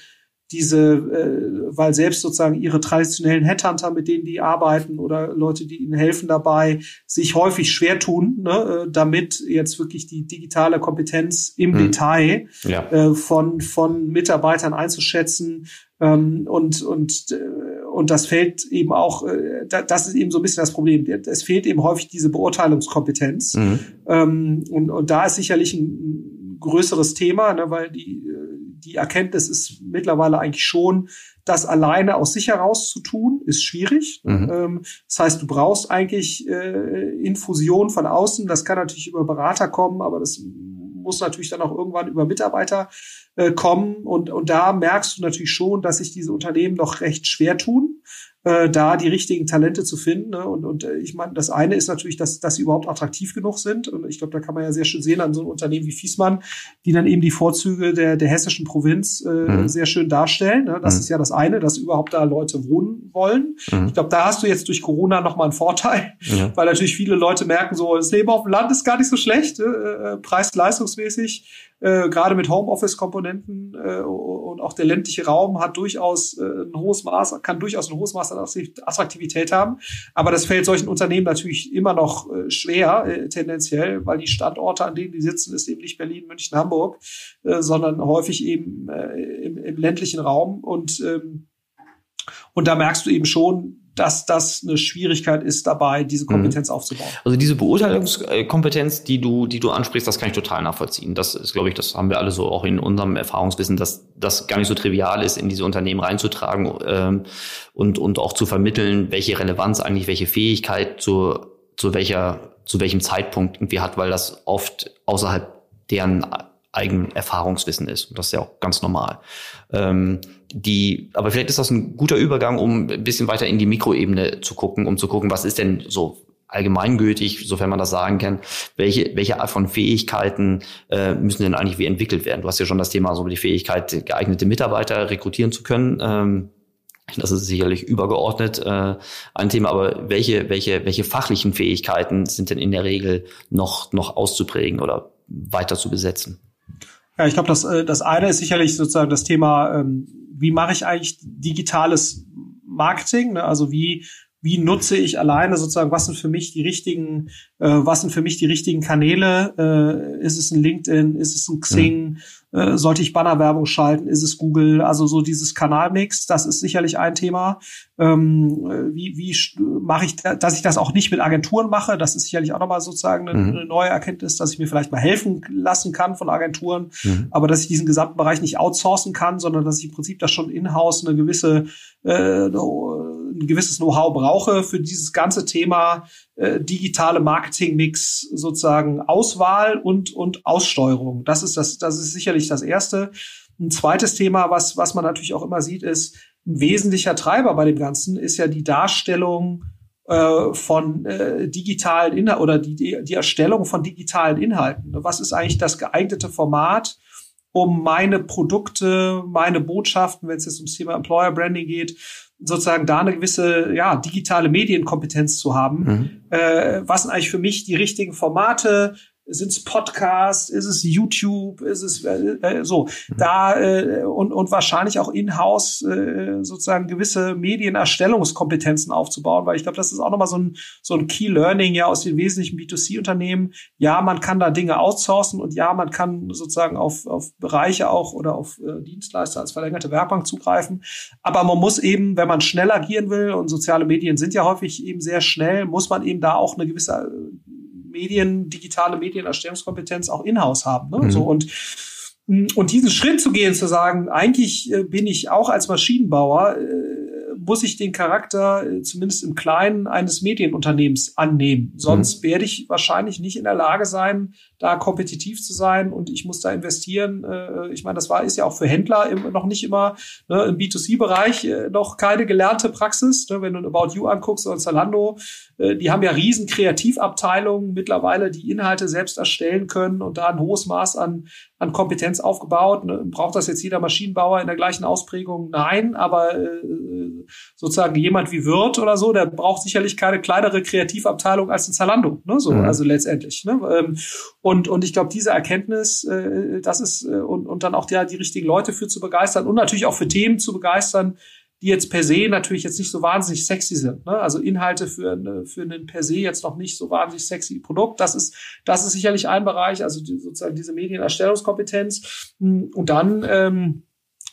diese, äh, weil selbst sozusagen ihre traditionellen Headhunter, mit denen die arbeiten oder Leute, die ihnen helfen dabei, sich häufig schwer tun, ne, äh, damit jetzt wirklich die digitale Kompetenz im hm. Detail ja. äh, von, von Mitarbeitern einzuschätzen ähm, und, und äh, und das fällt eben auch, äh, das ist eben so ein bisschen das Problem. Es fehlt eben häufig diese Beurteilungskompetenz. Mhm. Ähm, und, und da ist sicherlich ein größeres Thema, ne, weil die äh, die Erkenntnis ist mittlerweile eigentlich schon, das alleine aus sich heraus zu tun, ist schwierig. Mhm. Ähm, das heißt, du brauchst eigentlich äh, Infusion von außen. Das kann natürlich über Berater kommen, aber das muss natürlich dann auch irgendwann über Mitarbeiter äh, kommen. Und, und da merkst du natürlich schon, dass sich diese Unternehmen noch recht schwer tun äh, da die richtigen Talente zu finden. Ne? Und, und äh, ich meine, das eine ist natürlich, dass, dass sie überhaupt attraktiv genug sind. Und ich glaube, da kann man ja sehr schön sehen an so einem Unternehmen wie Fiesmann, die dann eben die Vorzüge der, der hessischen Provinz äh, mhm. sehr schön darstellen. Ne? Das mhm. ist ja das eine, dass überhaupt da Leute wohnen wollen. Mhm. Ich glaube, da hast du jetzt durch Corona nochmal einen Vorteil, ja. weil natürlich viele Leute merken, so, das Leben auf dem Land ist gar nicht so schlecht, äh, äh preis-leistungsmäßig äh, gerade mit Homeoffice-Komponenten äh, und auch der ländliche Raum hat durchaus äh, ein hohes Maß, kann durchaus ein hohes Maß an Attraktivität haben. Aber das fällt solchen Unternehmen natürlich immer noch äh, schwer, äh, tendenziell, weil die Standorte, an denen die sitzen, ist eben nicht Berlin, München, Hamburg, äh, sondern häufig eben äh, im, im ländlichen Raum. Und, ähm, und da merkst du eben schon, dass das eine Schwierigkeit ist, dabei diese Kompetenz mhm. aufzubauen. Also diese Beurteilungskompetenz, die du, die du ansprichst, das kann ich total nachvollziehen. Das ist, glaube ich, das haben wir alle so auch in unserem Erfahrungswissen, dass das gar nicht so trivial ist, in diese Unternehmen reinzutragen ähm, und und auch zu vermitteln, welche Relevanz eigentlich, welche Fähigkeit zu zu welcher zu welchem Zeitpunkt irgendwie hat, weil das oft außerhalb deren eigenen Erfahrungswissen ist. Und das ist ja auch ganz normal. Ähm, die, aber vielleicht ist das ein guter Übergang, um ein bisschen weiter in die Mikroebene zu gucken, um zu gucken, was ist denn so allgemeingültig, sofern man das sagen kann, welche, welche Art von Fähigkeiten äh, müssen denn eigentlich wie entwickelt werden? Du hast ja schon das Thema, so die Fähigkeit, geeignete Mitarbeiter rekrutieren zu können. Ähm, das ist sicherlich übergeordnet äh, ein Thema, aber welche, welche, welche fachlichen Fähigkeiten sind denn in der Regel noch, noch auszuprägen oder weiter zu besetzen? Ja, ich glaube, das, äh, das eine ist sicherlich sozusagen das Thema, ähm, wie mache ich eigentlich digitales Marketing? Ne? Also wie wie nutze ich alleine sozusagen, was sind für mich die richtigen, äh, was sind für mich die richtigen Kanäle? Äh, ist es ein LinkedIn, ist es ein Xing? Mhm. Äh, sollte ich Bannerwerbung schalten? Ist es Google? Also so dieses Kanalmix, das ist sicherlich ein Thema. Ähm, äh, wie wie mache ich, da, dass ich das auch nicht mit Agenturen mache? Das ist sicherlich auch nochmal sozusagen eine, mhm. eine, neue Erkenntnis, dass ich mir vielleicht mal helfen lassen kann von Agenturen, mhm. aber dass ich diesen gesamten Bereich nicht outsourcen kann, sondern dass ich im Prinzip das schon in-house eine gewisse äh, ein gewisses Know-how brauche für dieses ganze Thema äh, digitale Marketing-Mix sozusagen Auswahl und, und Aussteuerung. Das ist das, das ist sicherlich das erste. Ein zweites Thema, was, was man natürlich auch immer sieht, ist, ein wesentlicher Treiber bei dem Ganzen ist ja die Darstellung äh, von äh, digitalen Inhalten oder die, die Erstellung von digitalen Inhalten. Was ist eigentlich das geeignete Format, um meine Produkte, meine Botschaften, wenn es jetzt ums Thema Employer Branding geht, sozusagen da eine gewisse ja, digitale Medienkompetenz zu haben. Mhm. Äh, was sind eigentlich für mich die richtigen Formate? Sind es Podcasts, ist es YouTube, ist es äh, äh, so mhm. da äh, und und wahrscheinlich auch in-house äh, sozusagen gewisse Medienerstellungskompetenzen aufzubauen, weil ich glaube, das ist auch nochmal so ein so ein Key Learning ja aus den wesentlichen B2C-Unternehmen. Ja, man kann da Dinge outsourcen und ja, man kann sozusagen auf auf Bereiche auch oder auf äh, Dienstleister als verlängerte Werkbank zugreifen, aber man muss eben, wenn man schnell agieren will und soziale Medien sind ja häufig eben sehr schnell, muss man eben da auch eine gewisse Medien, digitale Medienerstellungskompetenz auch in-house haben. Ne? Mhm. So und und diesen Schritt zu gehen, zu sagen, eigentlich äh, bin ich auch als Maschinenbauer äh, muss ich den Charakter äh, zumindest im Kleinen eines Medienunternehmens annehmen. Sonst mhm. werde ich wahrscheinlich nicht in der Lage sein, da kompetitiv zu sein und ich muss da investieren. Äh, ich meine, das war ist ja auch für Händler noch nicht immer ne, im B2C-Bereich äh, noch keine gelernte Praxis. Ne, wenn du About You anguckst oder Zalando, die haben ja riesen Kreativabteilungen mittlerweile, die Inhalte selbst erstellen können und da ein hohes Maß an, an Kompetenz aufgebaut. Ne, braucht das jetzt jeder Maschinenbauer in der gleichen Ausprägung? Nein, aber sozusagen jemand wie Wirt oder so, der braucht sicherlich keine kleinere Kreativabteilung als ein Zalando, ne? So, mhm. also letztendlich. Ne? Ähm, und, und ich glaube, diese Erkenntnis, äh, das ist, äh, und, und dann auch ja, die richtigen Leute für zu begeistern und natürlich auch für Themen zu begeistern, die jetzt per se natürlich jetzt nicht so wahnsinnig sexy sind. Ne? Also Inhalte für, eine, für einen per se jetzt noch nicht so wahnsinnig sexy Produkt. Das ist, das ist sicherlich ein Bereich, also die, sozusagen diese Medienerstellungskompetenz. Und dann ähm,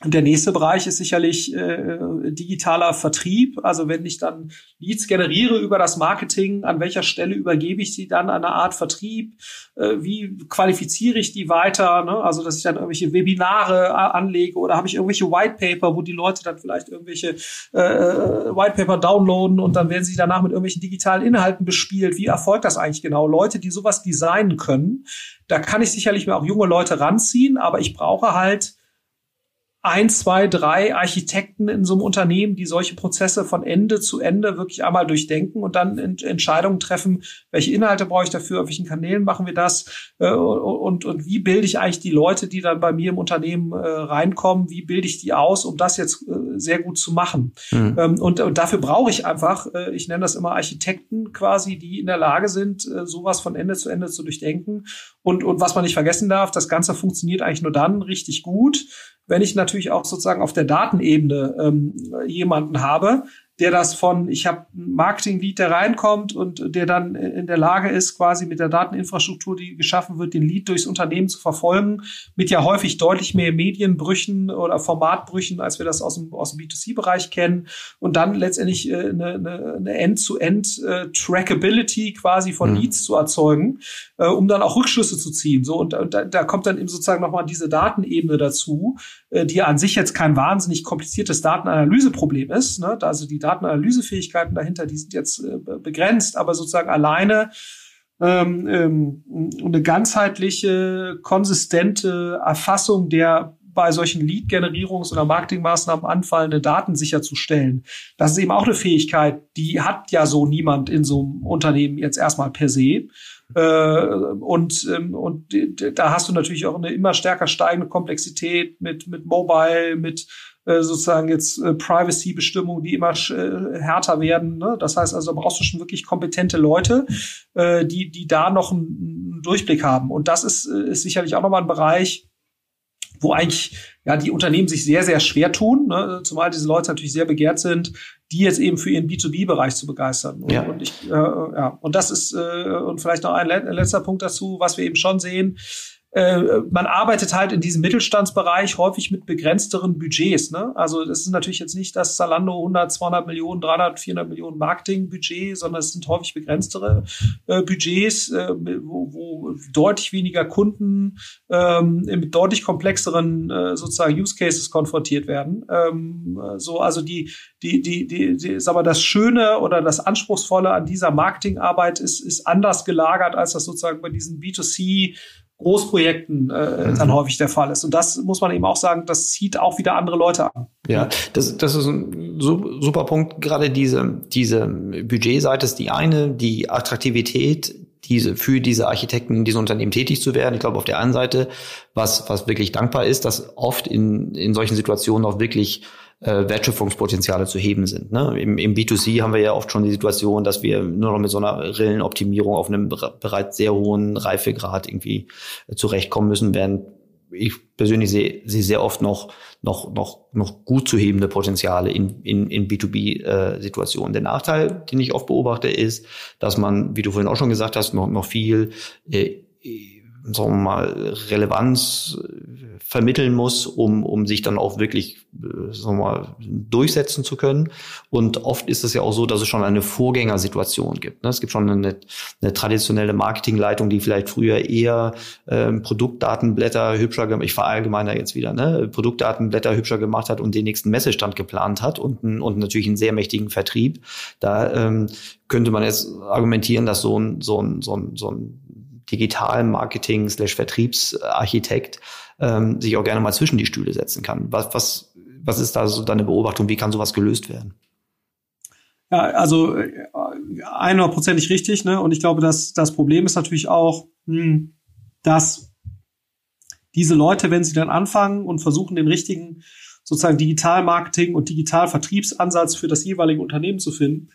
und der nächste Bereich ist sicherlich äh, digitaler Vertrieb. Also wenn ich dann Leads generiere über das Marketing, an welcher Stelle übergebe ich sie dann an eine Art Vertrieb? Äh, wie qualifiziere ich die weiter? Ne? Also dass ich dann irgendwelche Webinare äh, anlege oder habe ich irgendwelche White Paper, wo die Leute dann vielleicht irgendwelche äh, White Paper downloaden und dann werden sie danach mit irgendwelchen digitalen Inhalten bespielt. Wie erfolgt das eigentlich genau? Leute, die sowas designen können, da kann ich sicherlich mir auch junge Leute ranziehen, aber ich brauche halt ein, zwei, drei Architekten in so einem Unternehmen, die solche Prozesse von Ende zu Ende wirklich einmal durchdenken und dann Ent Entscheidungen treffen, welche Inhalte brauche ich dafür, auf welchen Kanälen machen wir das äh, und, und wie bilde ich eigentlich die Leute, die dann bei mir im Unternehmen äh, reinkommen, wie bilde ich die aus, um das jetzt äh, sehr gut zu machen. Mhm. Ähm, und, und dafür brauche ich einfach, äh, ich nenne das immer Architekten quasi, die in der Lage sind, äh, sowas von Ende zu Ende zu durchdenken. Und, und was man nicht vergessen darf, das Ganze funktioniert eigentlich nur dann richtig gut, wenn ich natürlich auch sozusagen auf der Datenebene ähm, jemanden habe, der das von, ich habe ein Marketing-Lead, der reinkommt und der dann in der Lage ist, quasi mit der Dateninfrastruktur, die geschaffen wird, den Lead durchs Unternehmen zu verfolgen, mit ja häufig deutlich mehr Medienbrüchen oder Formatbrüchen, als wir das aus dem, aus dem B2C-Bereich kennen und dann letztendlich äh, eine, eine, eine End-to-End-Trackability äh, quasi von mhm. Leads zu erzeugen, äh, um dann auch Rückschlüsse zu ziehen. So und, und da, da kommt dann eben sozusagen nochmal diese Datenebene dazu, die an sich jetzt kein wahnsinnig kompliziertes Datenanalyseproblem ist. Ne? Also die Datenanalysefähigkeiten dahinter, die sind jetzt äh, begrenzt, aber sozusagen alleine ähm, ähm, eine ganzheitliche, konsistente Erfassung der bei solchen Lead-Generierungs- oder Marketingmaßnahmen anfallende Daten sicherzustellen. Das ist eben auch eine Fähigkeit, die hat ja so niemand in so einem Unternehmen jetzt erstmal per se. Äh, und, ähm, und da hast du natürlich auch eine immer stärker steigende Komplexität mit, mit Mobile, mit äh, sozusagen jetzt äh, Privacy-Bestimmungen, die immer härter werden. Ne? Das heißt also, brauchst du schon wirklich kompetente Leute, die, die da noch einen, Durchblick haben. Und das ist, ist sicherlich auch nochmal ein Bereich, wo eigentlich ja die Unternehmen sich sehr, sehr schwer tun, ne? zumal diese Leute natürlich sehr begehrt sind, die jetzt eben für ihren B2B-Bereich zu begeistern. Und, ja. und ich, äh, ja, und das ist, äh, und vielleicht noch ein letzter Punkt dazu, was wir eben schon sehen, man arbeitet halt in diesem Mittelstandsbereich häufig mit begrenzteren Budgets. Ne? Also das ist natürlich jetzt nicht das Zalando 100, 200 Millionen, 300, 400 Millionen Marketingbudget, sondern es sind häufig begrenztere äh, Budgets, äh, wo, wo deutlich weniger Kunden ähm, mit deutlich komplexeren äh, sozusagen Use Cases konfrontiert werden. Ähm, so also die die die die, die sag mal, das Schöne oder das anspruchsvolle an dieser Marketingarbeit ist ist anders gelagert als das sozusagen bei diesen B2C Großprojekten äh, mhm. dann häufig der Fall ist. Und das muss man eben auch sagen, das zieht auch wieder andere Leute an. Ja, das, das ist ein super Punkt. Gerade diese, diese Budgetseite ist die eine, die Attraktivität diese, für diese Architekten in diesen Unternehmen tätig zu werden. Ich glaube, auf der einen Seite, was, was wirklich dankbar ist, dass oft in, in solchen Situationen auch wirklich äh, Wertschöpfungspotenziale zu heben sind. Ne? Im, Im B2C haben wir ja oft schon die Situation, dass wir nur noch mit so einer Rillenoptimierung auf einem bereits sehr hohen Reifegrad irgendwie äh, zurechtkommen müssen, während ich persönlich sehe, sehe sehr oft noch, noch, noch, noch gut zu hebende Potenziale in, in, in B2B-Situationen. Äh, Der Nachteil, den ich oft beobachte, ist, dass man, wie du vorhin auch schon gesagt hast, noch, noch viel äh, sagen wir mal, Relevanz vermitteln muss, um, um sich dann auch wirklich äh, sagen wir mal, durchsetzen zu können. Und oft ist es ja auch so, dass es schon eine Vorgängersituation gibt. Ne? Es gibt schon eine, eine traditionelle Marketingleitung, die vielleicht früher eher ähm, Produktdatenblätter hübscher gemacht, ich verallgemeiner jetzt wieder, ne? Produktdatenblätter hübscher gemacht hat und den nächsten Messestand geplant hat und, und natürlich einen sehr mächtigen Vertrieb. Da ähm, könnte man jetzt argumentieren, dass so ein, so ein, so ein, so ein Digital-Marketing slash Vertriebsarchitekt ähm, sich auch gerne mal zwischen die Stühle setzen kann. Was, was, was ist da so deine Beobachtung? Wie kann sowas gelöst werden? Ja, also 100%ig äh, richtig. Ne? Und ich glaube, dass das Problem ist natürlich auch, hm, dass diese Leute, wenn sie dann anfangen und versuchen, den richtigen sozusagen Digital-Marketing und Digital-Vertriebsansatz für das jeweilige Unternehmen zu finden,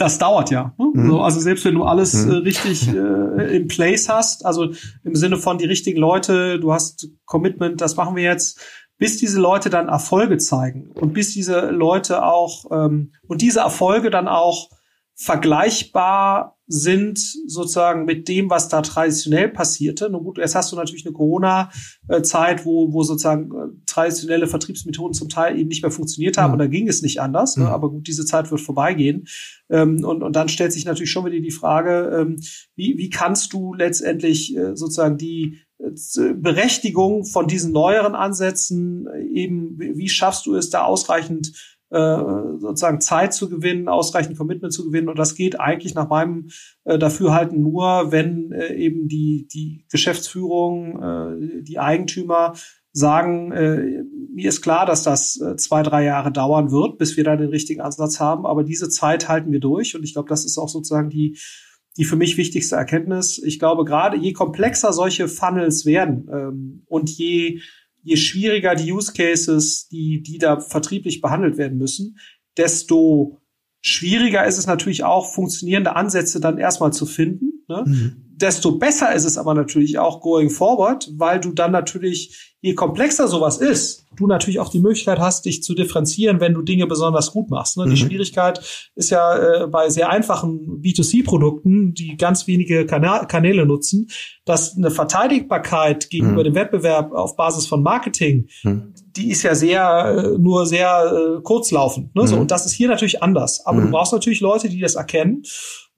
das dauert ja. Ne? Mhm. So, also selbst wenn du alles mhm. äh, richtig äh, in place hast, also im Sinne von die richtigen Leute, du hast Commitment, das machen wir jetzt, bis diese Leute dann Erfolge zeigen und bis diese Leute auch ähm, und diese Erfolge dann auch vergleichbar sind sozusagen mit dem, was da traditionell passierte. Nun gut, jetzt hast du natürlich eine Corona-Zeit, wo, wo sozusagen äh, traditionelle Vertriebsmethoden zum Teil eben nicht mehr funktioniert haben mhm. und da ging es nicht anders. Ne? Mhm. Aber gut, diese Zeit wird vorbeigehen. Ähm, und, und dann stellt sich natürlich schon wieder die Frage, ähm, wie, wie kannst du letztendlich äh, sozusagen die äh, Berechtigung von diesen neueren Ansätzen eben, wie schaffst du es da ausreichend äh, sozusagen Zeit zu gewinnen, ausreichend Commitment zu gewinnen. Und das geht eigentlich nach meinem äh, Dafürhalten nur, wenn äh, eben die, die Geschäftsführung, äh, die Eigentümer sagen, äh, mir ist klar, dass das äh, zwei, drei Jahre dauern wird, bis wir da den richtigen Ansatz haben. Aber diese Zeit halten wir durch. Und ich glaube, das ist auch sozusagen die, die für mich wichtigste Erkenntnis. Ich glaube, gerade je komplexer solche Funnels werden ähm, und je je schwieriger die Use Cases, die, die da vertrieblich behandelt werden müssen, desto schwieriger ist es natürlich auch, funktionierende Ansätze dann erstmal zu finden. Ne? Mhm. Desto besser ist es aber natürlich auch going forward, weil du dann natürlich, je komplexer sowas ist, du natürlich auch die Möglichkeit hast, dich zu differenzieren, wenn du Dinge besonders gut machst. Ne? Mhm. Die Schwierigkeit ist ja äh, bei sehr einfachen B2C-Produkten, die ganz wenige Kana Kanäle nutzen, dass eine Verteidigbarkeit gegenüber mhm. dem Wettbewerb auf Basis von Marketing, mhm. die ist ja sehr, äh, nur sehr äh, kurzlaufend. Ne? So, mhm. und das ist hier natürlich anders. Aber du mhm. brauchst natürlich Leute, die das erkennen.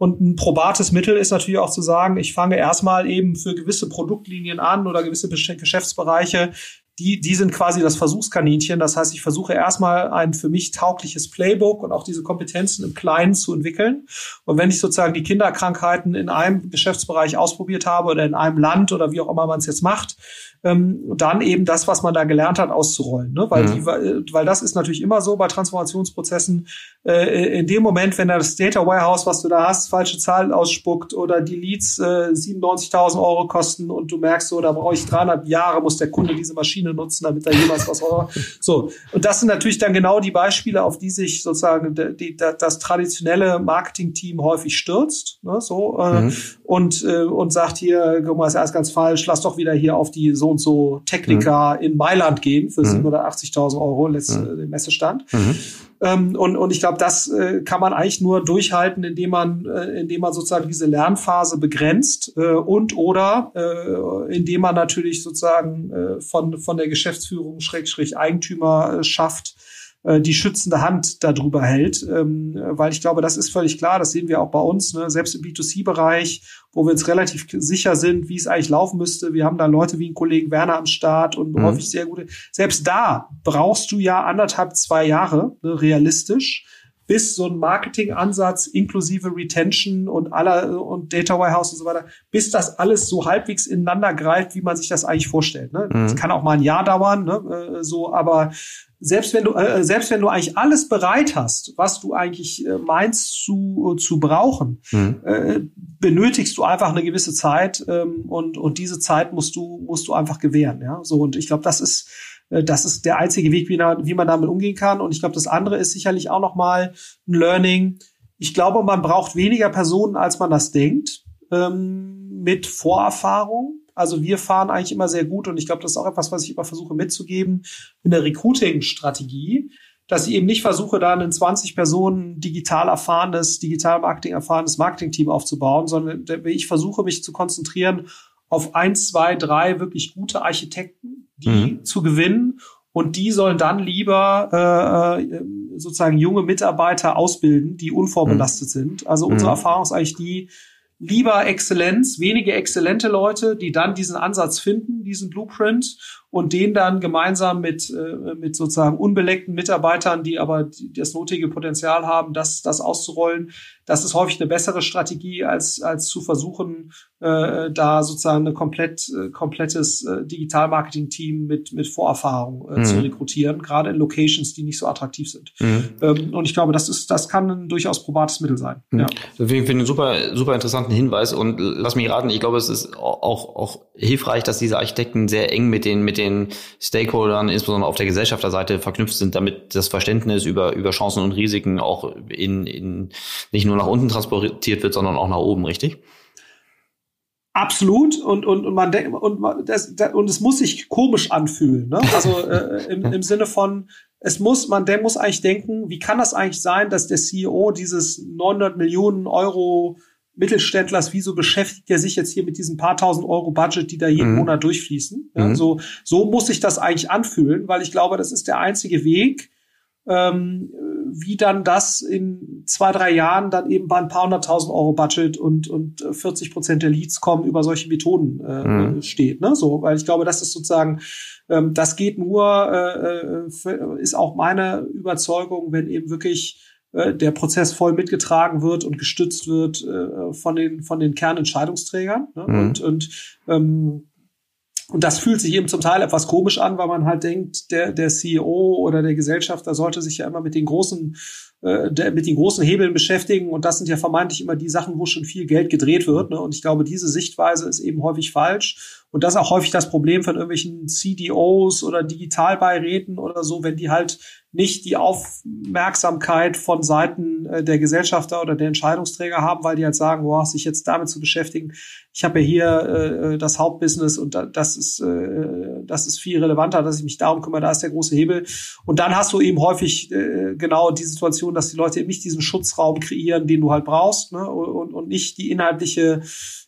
Und ein probates Mittel ist natürlich auch zu sagen, ich fange erstmal eben für gewisse Produktlinien an oder gewisse Geschäftsbereiche die, die sind quasi das Versuchskaninchen. Das heißt, ich versuche erstmal ein für mich taugliches Playbook und auch diese Kompetenzen im Kleinen zu entwickeln. Und wenn ich sozusagen die Kinderkrankheiten in einem Geschäftsbereich ausprobiert habe oder in einem Land oder wie auch immer man es jetzt macht, ähm, dann eben das, was man da gelernt hat, auszurollen. Ne? Weil, mhm. die, weil das ist natürlich immer so bei Transformationsprozessen. Äh, in dem Moment, wenn das Data Warehouse, was du da hast, falsche Zahlen ausspuckt oder die Leads äh, 97.000 Euro kosten und du merkst so, da brauche ich 300 Jahre, muss der Kunde diese Maschine Maschine nutzen, damit da jemals was so. Und das sind natürlich dann genau die Beispiele, auf die sich sozusagen die, die, das traditionelle Marketing-Team häufig stürzt, ne, so, äh, mhm. und, äh, und sagt hier, guck mal, ist alles ganz falsch, lass doch wieder hier auf die so und so Techniker mhm. in Mailand gehen für mhm. 780.000 Euro, letzte mhm. Messestand. Mhm. Ähm, und, und ich glaube, das äh, kann man eigentlich nur durchhalten, indem man, äh, indem man sozusagen diese Lernphase begrenzt äh, und oder äh, indem man natürlich sozusagen äh, von, von der Geschäftsführung Schrägstrich Eigentümer äh, schafft, äh, die schützende Hand darüber hält. Ähm, weil ich glaube, das ist völlig klar, das sehen wir auch bei uns, ne? selbst im B2C-Bereich, wo wir uns relativ sicher sind, wie es eigentlich laufen müsste. Wir haben da Leute wie einen Kollegen Werner am Start und mhm. häufig sehr gute. Selbst da brauchst du ja anderthalb, zwei Jahre, ne, realistisch, bis so ein Marketingansatz inklusive Retention und aller und Data Warehouse und so weiter, bis das alles so halbwegs ineinander greift, wie man sich das eigentlich vorstellt. Ne? Mhm. Das kann auch mal ein Jahr dauern, ne? Äh, so, aber selbst wenn du äh, selbst wenn du eigentlich alles bereit hast, was du eigentlich äh, meinst zu zu brauchen, mhm. äh, benötigst du einfach eine gewisse Zeit ähm, und und diese Zeit musst du musst du einfach gewähren, ja. So und ich glaube, das ist äh, das ist der einzige Weg, wie, wie man damit umgehen kann. Und ich glaube, das andere ist sicherlich auch noch mal ein Learning. Ich glaube, man braucht weniger Personen, als man das denkt, ähm, mit Vorerfahrung. Also wir fahren eigentlich immer sehr gut und ich glaube, das ist auch etwas, was ich immer versuche mitzugeben in der Recruiting-Strategie, dass ich eben nicht versuche, da ein 20 Personen digital erfahrenes, digital Marketing erfahrenes Marketing-Team aufzubauen, sondern ich versuche mich zu konzentrieren auf eins, zwei, drei wirklich gute Architekten, die mhm. zu gewinnen und die sollen dann lieber äh, äh sozusagen junge Mitarbeiter ausbilden, die unvorbelastet mhm. sind. Also unsere mhm. Erfahrung ist eigentlich die, lieber Exzellenz, wenige exzellente Leute, die dann diesen Ansatz finden, diesen Blueprint und den dann gemeinsam mit, äh, mit sozusagen unbeleckten Mitarbeitern, die aber das nötige Potenzial haben, das, das auszurollen, das ist häufig eine bessere Strategie, als, als zu versuchen, äh, da sozusagen ein komplett, äh, komplettes äh, Digital-Marketing-Team mit, mit Vorerfahrung äh, mhm. zu rekrutieren, gerade in Locations, die nicht so attraktiv sind. Mhm. Ähm, und ich glaube, das ist, das kann ein durchaus probates Mittel sein. Mhm. Ja. Deswegen finde ich einen super, super interessanten Hinweis und lass mich raten, ich glaube, es ist auch, auch hilfreich, dass diese Architekten sehr eng mit den, mit den Stakeholdern, insbesondere auf der Gesellschafterseite verknüpft sind, damit das Verständnis über, über Chancen und Risiken auch in, in nicht nur nur nach unten transportiert wird, sondern auch nach oben, richtig? Absolut und und und man denkt und man, das, das, und es muss sich komisch anfühlen, ne? Also äh, im, im Sinne von es muss man der muss eigentlich denken, wie kann das eigentlich sein, dass der CEO dieses 900 Millionen Euro Mittelständlers, wieso beschäftigt er sich jetzt hier mit diesen paar tausend Euro Budget, die da jeden mhm. Monat durchfließen? Ja, mhm. so, so muss sich das eigentlich anfühlen, weil ich glaube, das ist der einzige Weg, ähm, wie dann das in zwei, drei Jahren dann eben bei ein paar hunderttausend Euro Budget und, und 40 Prozent der Leads kommen über solche Methoden äh, mhm. steht. Ne? So, weil ich glaube, das ist sozusagen, ähm, das geht nur, äh, für, ist auch meine Überzeugung, wenn eben wirklich äh, der Prozess voll mitgetragen wird und gestützt wird äh, von den von den Kernentscheidungsträgern. Ne? Mhm. Und, und ähm, und das fühlt sich eben zum Teil etwas komisch an, weil man halt denkt, der, der CEO oder der Gesellschafter sollte sich ja immer mit den großen, äh, der, mit den großen Hebeln beschäftigen. Und das sind ja vermeintlich immer die Sachen, wo schon viel Geld gedreht wird. Ne? Und ich glaube, diese Sichtweise ist eben häufig falsch. Und das ist auch häufig das Problem von irgendwelchen CDOs oder Digitalbeiräten oder so, wenn die halt nicht die Aufmerksamkeit von Seiten äh, der Gesellschafter oder der Entscheidungsträger haben, weil die halt sagen, boah, sich jetzt damit zu beschäftigen, ich habe ja hier äh, das Hauptbusiness und das ist äh, das ist viel relevanter, dass ich mich darum kümmere, da ist der große Hebel. Und dann hast du eben häufig äh, genau die Situation, dass die Leute eben nicht diesen Schutzraum kreieren, den du halt brauchst, ne? und, und nicht die inhaltliche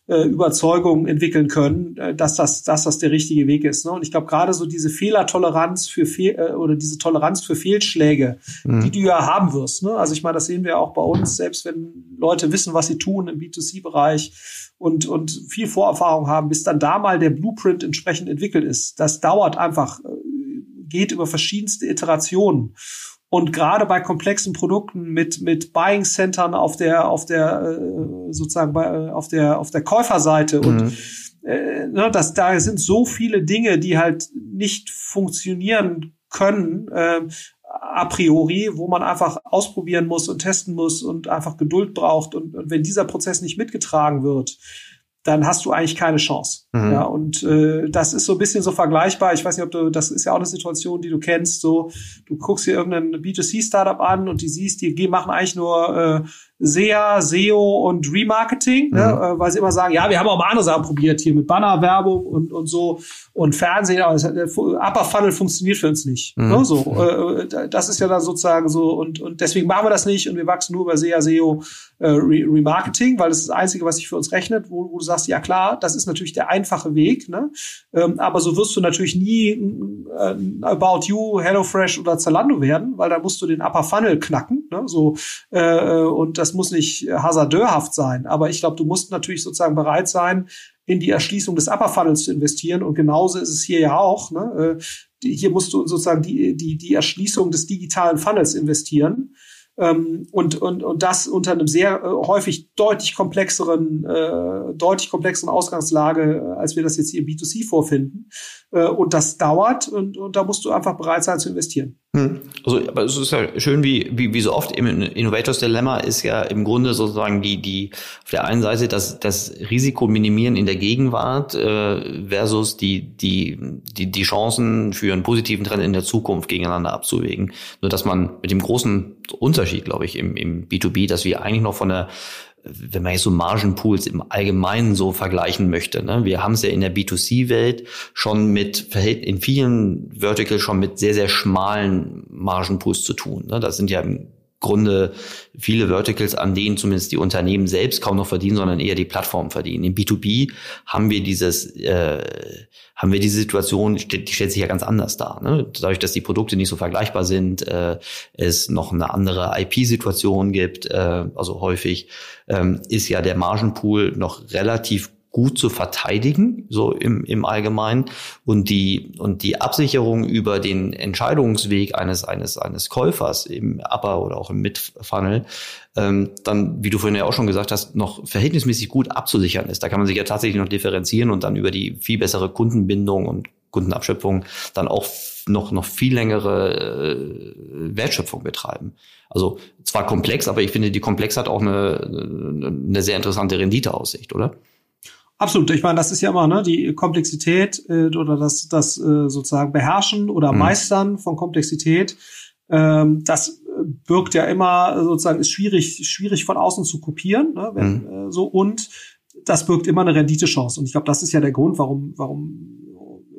äh, Überzeugung entwickeln können, äh, dass das, dass das der richtige Weg ist. Ne? Und ich glaube gerade so diese Fehlertoleranz für Fehl äh, oder diese Toleranz für Fehlschläge, mhm. die du ja haben wirst. Ne? Also ich meine, das sehen wir auch bei uns, selbst wenn Leute wissen, was sie tun im B2C-Bereich und, und viel Vorerfahrung haben, bis dann da mal der Blueprint entsprechend entwickelt ist. Das dauert einfach, geht über verschiedenste Iterationen. Und gerade bei komplexen Produkten mit mit Buying Centern auf der auf der äh, sozusagen bei, äh, auf der auf der Käuferseite mhm. und äh, ne, das da sind so viele Dinge, die halt nicht funktionieren können äh, a priori, wo man einfach ausprobieren muss und testen muss und einfach Geduld braucht und, und wenn dieser Prozess nicht mitgetragen wird, dann hast du eigentlich keine Chance. Mhm. Ja, und äh, das ist so ein bisschen so vergleichbar. Ich weiß nicht, ob du, das ist ja auch eine Situation, die du kennst. So, du guckst dir irgendein B2C-Startup an und die siehst, die machen eigentlich nur äh, SEA, SEO und Remarketing, ne, mhm. ne, äh, weil sie immer sagen, ja, wir haben auch mal andere Sachen probiert hier mit Bannerwerbung und, und so und Fernsehen, aber der Upper Funnel funktioniert für uns nicht. Mhm. Ne, so, äh, das ist ja dann sozusagen so und, und deswegen machen wir das nicht und wir wachsen nur über SEA, SEO, äh, Remarketing, weil das ist das Einzige, was sich für uns rechnet, wo, wo du sagst, ja klar, das ist natürlich der einfache Weg, ne? Ähm, aber so wirst du natürlich nie äh, About You, HelloFresh oder Zalando werden, weil da musst du den Upper Funnel knacken, ne? So äh, und das muss nicht hasardeurhaft sein, aber ich glaube, du musst natürlich sozusagen bereit sein, in die Erschließung des Upper Funnels zu investieren. Und genauso ist es hier ja auch. Ne? Äh, hier musst du sozusagen die, die, die Erschließung des digitalen Funnels investieren. Ähm, und, und, und das unter einem sehr äh, häufig deutlich komplexeren, äh, deutlich komplexeren Ausgangslage, äh, als wir das jetzt hier im B2C vorfinden. Äh, und das dauert und, und da musst du einfach bereit sein zu investieren. Hm. Also, aber es ist ja schön, wie, wie, wie so oft im Innovators Dilemma ist ja im Grunde sozusagen die, die auf der einen Seite das, das Risiko minimieren in der Gegenwart äh, versus die, die, die, die Chancen für einen positiven Trend in der Zukunft gegeneinander abzuwägen. Nur dass man mit dem großen Unterschied, glaube ich, im, im B2B, dass wir eigentlich noch von der wenn man jetzt so Margenpools im Allgemeinen so vergleichen möchte. Ne? Wir haben es ja in der B2C-Welt schon mit in vielen Verticals schon mit sehr, sehr schmalen Margenpools zu tun. Ne? Das sind ja im Grunde viele Verticals, an denen zumindest die Unternehmen selbst kaum noch verdienen, sondern eher die Plattformen verdienen. Im B2B haben wir dieses, äh, haben wir diese Situation, die stellt sich ja ganz anders dar. Ne? Dadurch, dass die Produkte nicht so vergleichbar sind, äh, es noch eine andere IP-Situation gibt, äh, also häufig ähm, ist ja der Margenpool noch relativ gut zu verteidigen, so im, im Allgemeinen. Und die, und die Absicherung über den Entscheidungsweg eines, eines, eines Käufers im Upper oder auch im Mid-Funnel, ähm, dann, wie du vorhin ja auch schon gesagt hast, noch verhältnismäßig gut abzusichern ist. Da kann man sich ja tatsächlich noch differenzieren und dann über die viel bessere Kundenbindung und Kundenabschöpfung dann auch noch, noch viel längere äh, Wertschöpfung betreiben. Also zwar komplex, aber ich finde, die Komplex hat auch eine, eine sehr interessante Renditeaussicht, oder? Absolut. Ich meine, das ist ja immer ne, die Komplexität äh, oder das, das äh, sozusagen Beherrschen oder mhm. Meistern von Komplexität. Ähm, das birgt ja immer sozusagen ist schwierig schwierig von außen zu kopieren, ne, wenn, mhm. äh, so und das birgt immer eine Renditechance. Und ich glaube, das ist ja der Grund, warum warum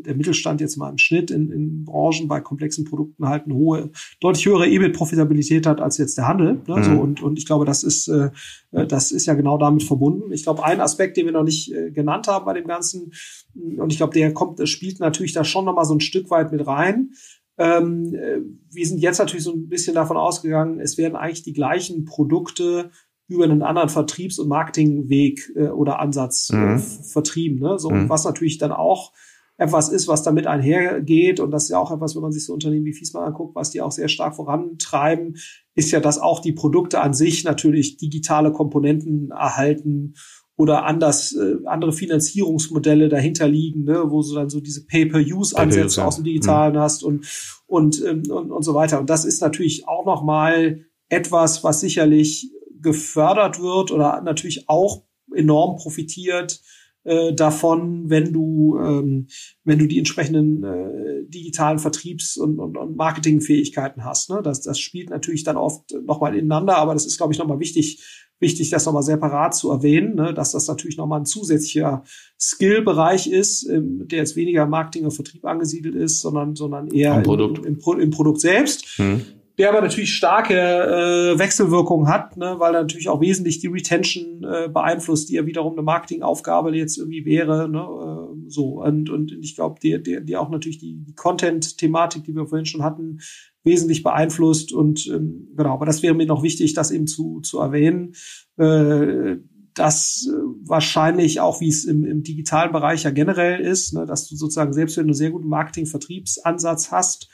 der Mittelstand jetzt mal im Schnitt in, in Branchen bei komplexen Produkten halt eine hohe, deutlich höhere EBIT-Profitabilität hat als jetzt der Handel. Ne? Mhm. So, und, und ich glaube, das ist, äh, das ist ja genau damit verbunden. Ich glaube, ein Aspekt, den wir noch nicht äh, genannt haben bei dem Ganzen, und ich glaube, der kommt, spielt natürlich da schon nochmal so ein Stück weit mit rein. Ähm, äh, wir sind jetzt natürlich so ein bisschen davon ausgegangen, es werden eigentlich die gleichen Produkte über einen anderen Vertriebs- und Marketingweg äh, oder Ansatz äh, mhm. vertrieben. Ne? So, mhm. was natürlich dann auch etwas ist, was damit einhergeht. Und das ist ja auch etwas, wenn man sich so Unternehmen wie Fiesmann anguckt, was die auch sehr stark vorantreiben, ist ja, dass auch die Produkte an sich natürlich digitale Komponenten erhalten oder anders äh, andere Finanzierungsmodelle dahinter liegen, ne, wo du dann so diese Pay-per-Use-Ansätze aus dem Digitalen mhm. hast und und, ähm, und und so weiter. Und das ist natürlich auch noch mal etwas, was sicherlich gefördert wird oder natürlich auch enorm profitiert äh, davon, wenn du, ähm, wenn du die entsprechenden äh, digitalen Vertriebs- und, und, und Marketingfähigkeiten hast. Ne? Das, das spielt natürlich dann oft nochmal ineinander, aber das ist, glaube ich, nochmal wichtig, wichtig, das nochmal separat zu erwähnen, ne? dass das natürlich nochmal ein zusätzlicher Skill-Bereich ist, ähm, der jetzt weniger Marketing und Vertrieb angesiedelt ist, sondern, sondern eher Produkt. Im, im, im, Produkt selbst. Hm der aber natürlich starke äh, Wechselwirkungen hat, ne, weil er natürlich auch wesentlich die Retention äh, beeinflusst, die ja wiederum eine Marketingaufgabe jetzt irgendwie wäre. Ne, äh, so und und ich glaube, die, die, die auch natürlich die, die Content-Thematik, die wir vorhin schon hatten, wesentlich beeinflusst und ähm, genau. Aber das wäre mir noch wichtig, das eben zu zu erwähnen. Äh, das äh, wahrscheinlich auch, wie es im, im digitalen Bereich ja generell ist, ne, dass du sozusagen selbst wenn du einen sehr guten Marketing-Vertriebsansatz hast,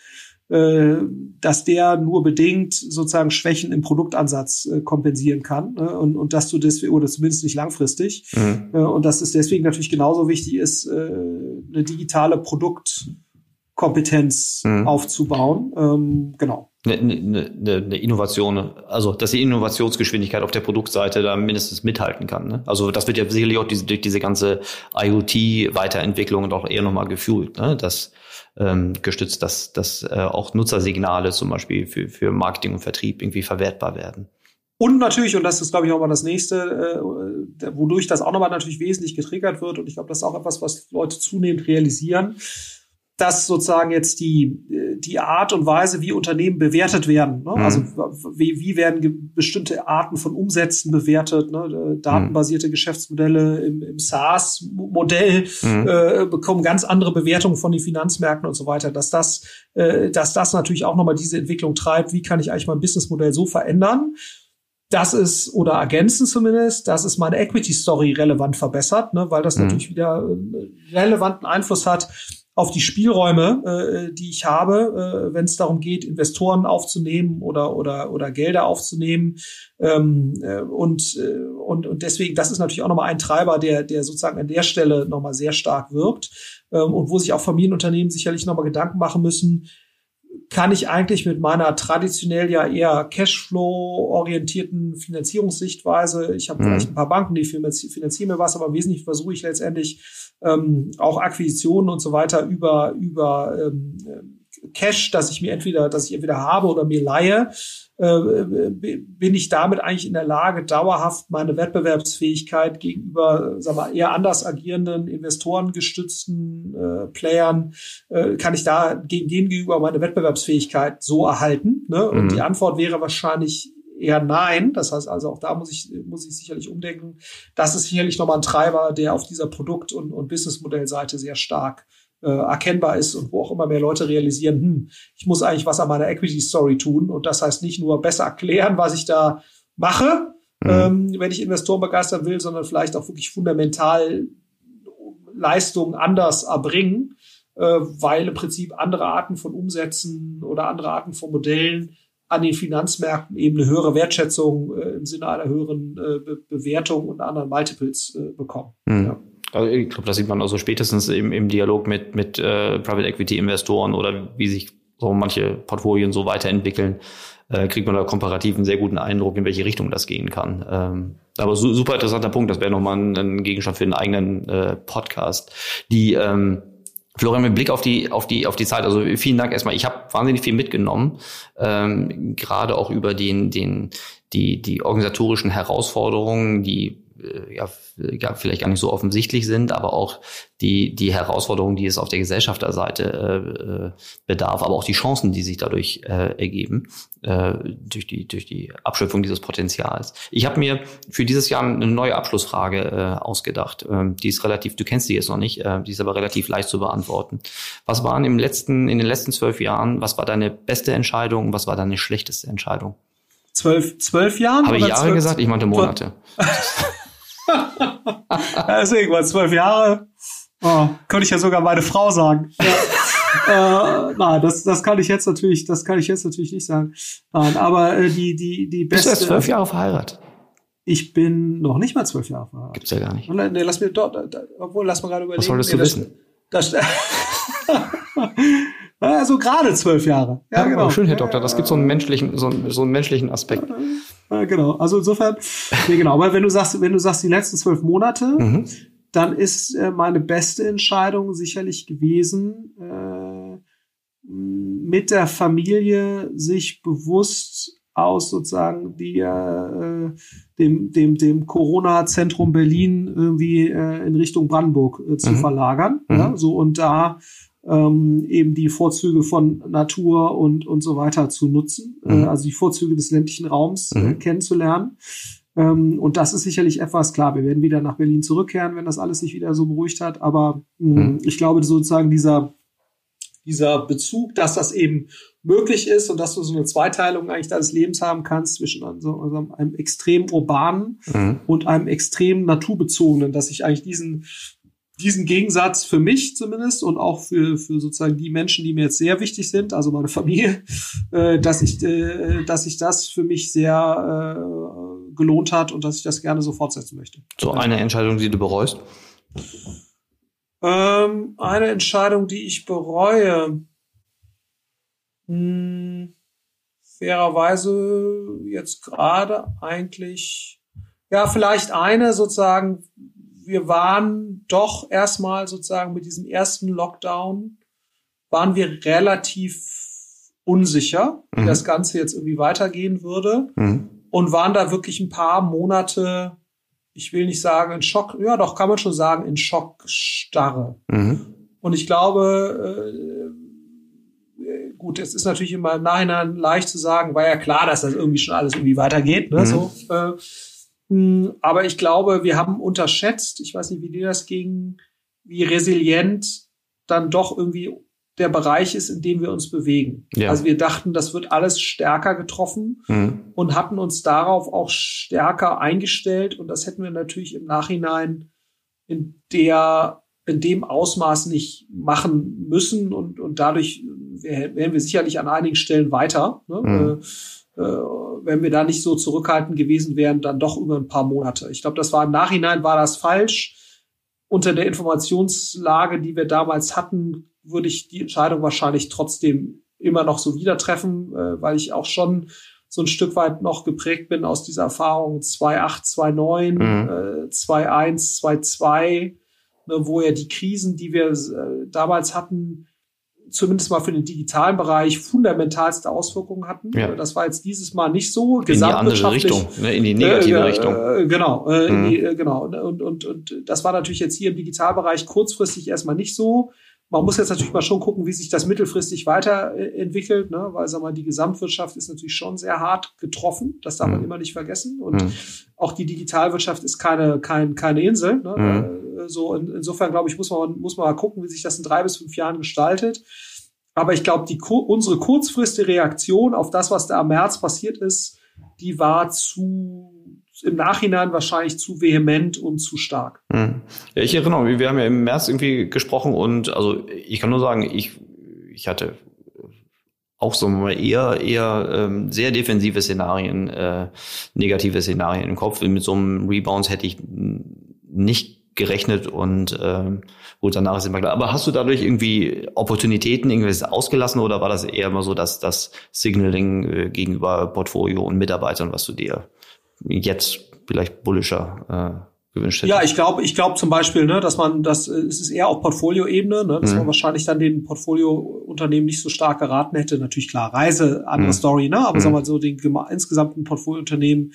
dass der nur bedingt sozusagen Schwächen im Produktansatz äh, kompensieren kann äh, und, und dass du das oder zumindest nicht langfristig mhm. äh, und dass es deswegen natürlich genauso wichtig ist, äh, eine digitale Produktkompetenz mhm. aufzubauen. Ähm, genau. eine, eine, eine Innovation, also dass die Innovationsgeschwindigkeit auf der Produktseite da mindestens mithalten kann. Ne? Also das wird ja sicherlich auch diese, durch diese ganze IoT-Weiterentwicklung und auch eher nochmal gefühlt, ne? dass ähm, gestützt, dass, dass äh, auch Nutzersignale zum Beispiel für, für Marketing und Vertrieb irgendwie verwertbar werden. Und natürlich, und das ist, glaube ich, auch mal das nächste, äh, wodurch das auch nochmal natürlich wesentlich getriggert wird, und ich glaube, das ist auch etwas, was Leute zunehmend realisieren, dass sozusagen jetzt die, die Art und Weise, wie Unternehmen bewertet werden. Ne? Mhm. Also wie, wie werden bestimmte Arten von Umsätzen bewertet, ne? datenbasierte mhm. Geschäftsmodelle im, im SaaS-Modell mhm. äh, bekommen ganz andere Bewertungen von den Finanzmärkten und so weiter, dass das, äh, dass das natürlich auch nochmal diese Entwicklung treibt, wie kann ich eigentlich mein Businessmodell so verändern, das ist, oder ergänzen zumindest, dass es meine Equity Story relevant verbessert, ne, weil das mhm. natürlich wieder äh, relevanten Einfluss hat auf die Spielräume, äh, die ich habe, äh, wenn es darum geht, Investoren aufzunehmen oder oder oder Gelder aufzunehmen ähm, äh, und äh, und und deswegen, das ist natürlich auch nochmal ein Treiber, der der sozusagen an der Stelle nochmal sehr stark wirkt ähm, und wo sich auch Familienunternehmen sicherlich nochmal Gedanken machen müssen, kann ich eigentlich mit meiner traditionell ja eher Cashflow-orientierten Finanzierungssichtweise, ich habe mhm. vielleicht ein paar Banken, die finanzieren mir was, aber wesentlich versuche ich letztendlich ähm, auch Akquisitionen und so weiter über, über ähm, Cash, dass ich mir entweder, dass ich entweder habe oder mir leihe, äh, bin ich damit eigentlich in der Lage, dauerhaft meine Wettbewerbsfähigkeit gegenüber, sagen wir, eher anders agierenden, investorengestützten äh, Playern, äh, kann ich da gegen denen gegenüber meine Wettbewerbsfähigkeit so erhalten? Ne? Und mhm. die Antwort wäre wahrscheinlich eher nein. Das heißt also, auch da muss ich, muss ich sicherlich umdenken. Das ist sicherlich nochmal ein Treiber, der auf dieser Produkt- und, und Businessmodellseite sehr stark äh, erkennbar ist und wo auch immer mehr Leute realisieren, hm, ich muss eigentlich was an meiner Equity Story tun. Und das heißt nicht nur besser erklären, was ich da mache, mhm. ähm, wenn ich Investoren begeistern will, sondern vielleicht auch wirklich fundamental Leistungen anders erbringen, äh, weil im Prinzip andere Arten von Umsätzen oder andere Arten von Modellen an den Finanzmärkten eben eine höhere Wertschätzung äh, im Sinne einer höheren äh, Be Bewertung und anderen Multiples äh, bekommen. Mhm. Ja. Also ich glaube, das sieht man also spätestens im, im Dialog mit, mit äh, Private Equity Investoren oder wie sich so manche Portfolien so weiterentwickeln, äh, kriegt man da komparativ einen sehr guten Eindruck, in welche Richtung das gehen kann. Ähm, aber su super interessanter Punkt, das wäre nochmal ein, ein Gegenstand für einen eigenen äh, Podcast. Die ähm, Florian, mit Blick auf die, auf die, auf die Zeit, also vielen Dank erstmal. Ich habe wahnsinnig viel mitgenommen, ähm, gerade auch über den, den, die, die organisatorischen Herausforderungen, die ja, ja, vielleicht gar nicht so offensichtlich sind, aber auch die, die Herausforderungen, die es auf der Gesellschafterseite äh, äh, bedarf, aber auch die Chancen, die sich dadurch äh, ergeben, äh, durch, die, durch die Abschöpfung dieses Potenzials. Ich habe mir für dieses Jahr eine neue Abschlussfrage äh, ausgedacht. Ähm, die ist relativ, du kennst die jetzt noch nicht, äh, die ist aber relativ leicht zu beantworten. Was waren im letzten, in den letzten zwölf Jahren, was war deine beste Entscheidung, was war deine schlechteste Entscheidung? Zwölf, zwölf Jahren? Habe ich Jahre 12? gesagt? Ich meinte Monate. Deswegen war zwölf Jahre. Oh, könnte ich ja sogar meine Frau sagen. Ja. äh, nein, das, das kann ich jetzt natürlich, das kann ich jetzt natürlich nicht sagen. Nein, aber äh, die, die, die beste. Bist du zwölf Jahre verheiratet? Ich bin noch nicht mal zwölf Jahre verheiratet. Gibt's ja gar nicht. Nee, lass mir dort, obwohl, lass mal gerade überlegen. Was solltest nee, du wissen? Das, also gerade zwölf Jahre. Ja, ja genau. Schön, Herr Doktor. Das gibt so einen menschlichen, so einen, so einen menschlichen Aspekt. Ja, genau. Also insofern, nee, genau. Aber wenn du sagst, wenn du sagst, die letzten zwölf Monate, mhm. dann ist äh, meine beste Entscheidung sicherlich gewesen, äh, mit der Familie sich bewusst aus sozusagen die, äh, dem, dem, dem Corona-Zentrum Berlin irgendwie äh, in Richtung Brandenburg äh, zu mhm. verlagern. Mhm. Ja, so und da ähm, eben die Vorzüge von Natur und, und so weiter zu nutzen, äh, mhm. äh, also die Vorzüge des ländlichen Raums äh, mhm. kennenzulernen. Ähm, und das ist sicherlich etwas, klar, wir werden wieder nach Berlin zurückkehren, wenn das alles sich wieder so beruhigt hat. Aber mh, mhm. ich glaube sozusagen dieser, dieser Bezug, dass das eben möglich ist und dass du so eine Zweiteilung eigentlich deines Lebens haben kannst zwischen also einem extrem urbanen mhm. und einem extrem naturbezogenen, dass ich eigentlich diesen diesen Gegensatz für mich zumindest und auch für, für sozusagen die Menschen, die mir jetzt sehr wichtig sind, also meine Familie, äh, dass ich, äh, dass ich das für mich sehr äh, gelohnt hat und dass ich das gerne so fortsetzen möchte. So eine Entscheidung, die du bereust? Ähm, eine Entscheidung, die ich bereue. Hm. fairerweise jetzt gerade eigentlich, ja, vielleicht eine sozusagen, wir waren doch erstmal sozusagen mit diesem ersten Lockdown, waren wir relativ unsicher, wie mhm. das Ganze jetzt irgendwie weitergehen würde mhm. und waren da wirklich ein paar Monate, ich will nicht sagen in Schock, ja doch kann man schon sagen in Schockstarre. Mhm. Und ich glaube, äh, gut, es ist natürlich immer im Nachhinein leicht zu sagen, war ja klar, dass das irgendwie schon alles irgendwie weitergeht, ne, mhm. so. Äh, aber ich glaube, wir haben unterschätzt, ich weiß nicht, wie dir das ging, wie resilient dann doch irgendwie der Bereich ist, in dem wir uns bewegen. Ja. Also wir dachten, das wird alles stärker getroffen mhm. und hatten uns darauf auch stärker eingestellt. Und das hätten wir natürlich im Nachhinein in der, in dem Ausmaß nicht machen müssen. Und, und dadurch wären wir sicherlich an einigen Stellen weiter. Ne? Mhm. Äh, äh, wenn wir da nicht so zurückhaltend gewesen wären, dann doch über ein paar Monate. Ich glaube, das war im Nachhinein war das falsch. Unter der Informationslage, die wir damals hatten, würde ich die Entscheidung wahrscheinlich trotzdem immer noch so wieder treffen, äh, weil ich auch schon so ein Stück weit noch geprägt bin aus dieser Erfahrung 2.8, 2.9, mhm. äh, 2.1, 2.2, ne, wo ja die Krisen, die wir äh, damals hatten, zumindest mal für den digitalen Bereich fundamentalste Auswirkungen hatten. Ja. Das war jetzt dieses Mal nicht so. In die andere Richtung, ne, in die negative äh, Richtung. Äh, genau, äh, mhm. die, äh, genau. Und, und, und das war natürlich jetzt hier im Digitalbereich kurzfristig erstmal nicht so. Man muss jetzt natürlich mal schon gucken, wie sich das mittelfristig weiterentwickelt, ne? weil sag mal, die Gesamtwirtschaft ist natürlich schon sehr hart getroffen. Das darf mhm. man immer nicht vergessen. Und mhm. auch die Digitalwirtschaft ist keine, kein, keine Insel. Ne? Äh, so in, insofern glaube ich, muss man, muss man mal gucken, wie sich das in drei bis fünf Jahren gestaltet. Aber ich glaube, die unsere kurzfristige Reaktion auf das, was da am März passiert ist, die war zu im Nachhinein wahrscheinlich zu vehement und zu stark. Hm. Ja, ich erinnere mich, wir haben ja im März irgendwie gesprochen und also ich kann nur sagen, ich, ich hatte auch so mal eher eher ähm, sehr defensive Szenarien, äh, negative Szenarien im Kopf. Mit so einem Rebounds hätte ich nicht gerechnet und ähm, gut, danach ist immer klar. Aber hast du dadurch irgendwie Opportunitäten irgendwie ausgelassen oder war das eher immer so, dass das Signaling äh, gegenüber Portfolio und Mitarbeitern, was du dir jetzt vielleicht bullischer äh, gewünscht hätte. Ja, ich glaube, ich glaube zum Beispiel, ne, dass man, das äh, es ist eher auf Portfolioebene, ne, dass mhm. man wahrscheinlich dann den Portfoliounternehmen nicht so stark geraten hätte. Natürlich klar, Reise, andere mhm. Story, ne, aber mhm. sagen wir mal so den insgesamten Portfoliounternehmen,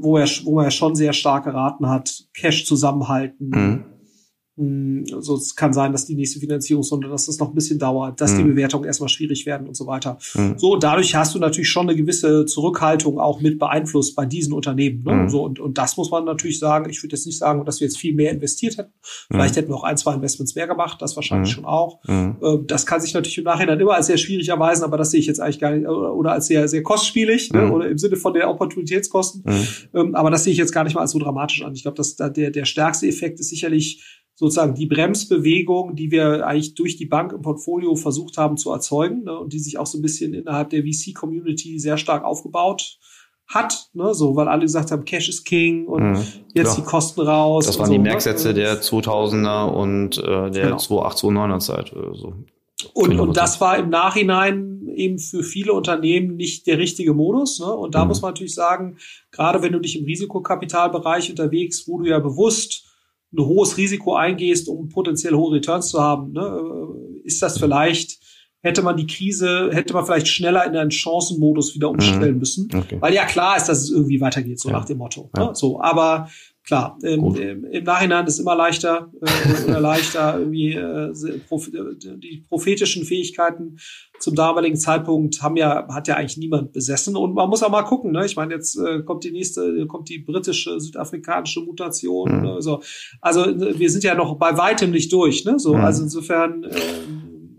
wo er, wo er schon sehr stark geraten hat, Cash zusammenhalten. Mhm hm, also es kann sein, dass die nächste Finanzierungsrunde, dass das noch ein bisschen dauert, dass mhm. die hm. Bewertungen erstmal schwierig werden und so weiter. Mhm. So, und dadurch hast du natürlich schon eine gewisse Zurückhaltung auch mit beeinflusst bei diesen Unternehmen. Ne? Mhm. So, und, und das muss man natürlich sagen. Ich würde jetzt nicht sagen, dass wir jetzt viel mehr investiert hätten. Vielleicht hätten wir auch ein, zwei Investments mehr gemacht, das wahrscheinlich schon auch. Äh, das kann sich natürlich im Nachhinein immer als sehr schwierig erweisen, aber das sehe ich jetzt eigentlich gar nicht, oder als sehr, sehr kostspielig, ne? oder im Sinne von der Opportunitätskosten. Ähm, aber das sehe ich jetzt gar nicht mal als so dramatisch an. Ich glaube, dass da der, der stärkste Effekt ist sicherlich, sozusagen die Bremsbewegung, die wir eigentlich durch die Bank im Portfolio versucht haben zu erzeugen ne, und die sich auch so ein bisschen innerhalb der VC-Community sehr stark aufgebaut hat, ne, so, weil alle gesagt haben, Cash is King und mhm, jetzt die Kosten raus. Das waren so, die ne? Merksätze ne? der 2000er und äh, der genau. 2008, er Zeit. So. Und, und das war im Nachhinein eben für viele Unternehmen nicht der richtige Modus. Ne? Und da mhm. muss man natürlich sagen, gerade wenn du dich im Risikokapitalbereich unterwegs, wo du ja bewusst ein hohes Risiko eingehst, um potenziell hohe Returns zu haben, ne, äh, ist das vielleicht, hätte man die Krise, hätte man vielleicht schneller in einen Chancenmodus wieder umstellen mhm. müssen. Okay. Weil ja klar ist, dass es irgendwie weitergeht, so ja. nach dem Motto. Ne? Ja. So, aber klar, im, im Nachhinein ist es immer leichter äh, oder leichter, irgendwie äh, die prophetischen Fähigkeiten zum damaligen Zeitpunkt haben ja, hat ja eigentlich niemand besessen. Und man muss auch mal gucken, ne? Ich meine, jetzt äh, kommt die nächste, kommt die britische, südafrikanische Mutation. Mhm. Ne? So. Also wir sind ja noch bei weitem nicht durch, ne? So, mhm. also insofern. Äh,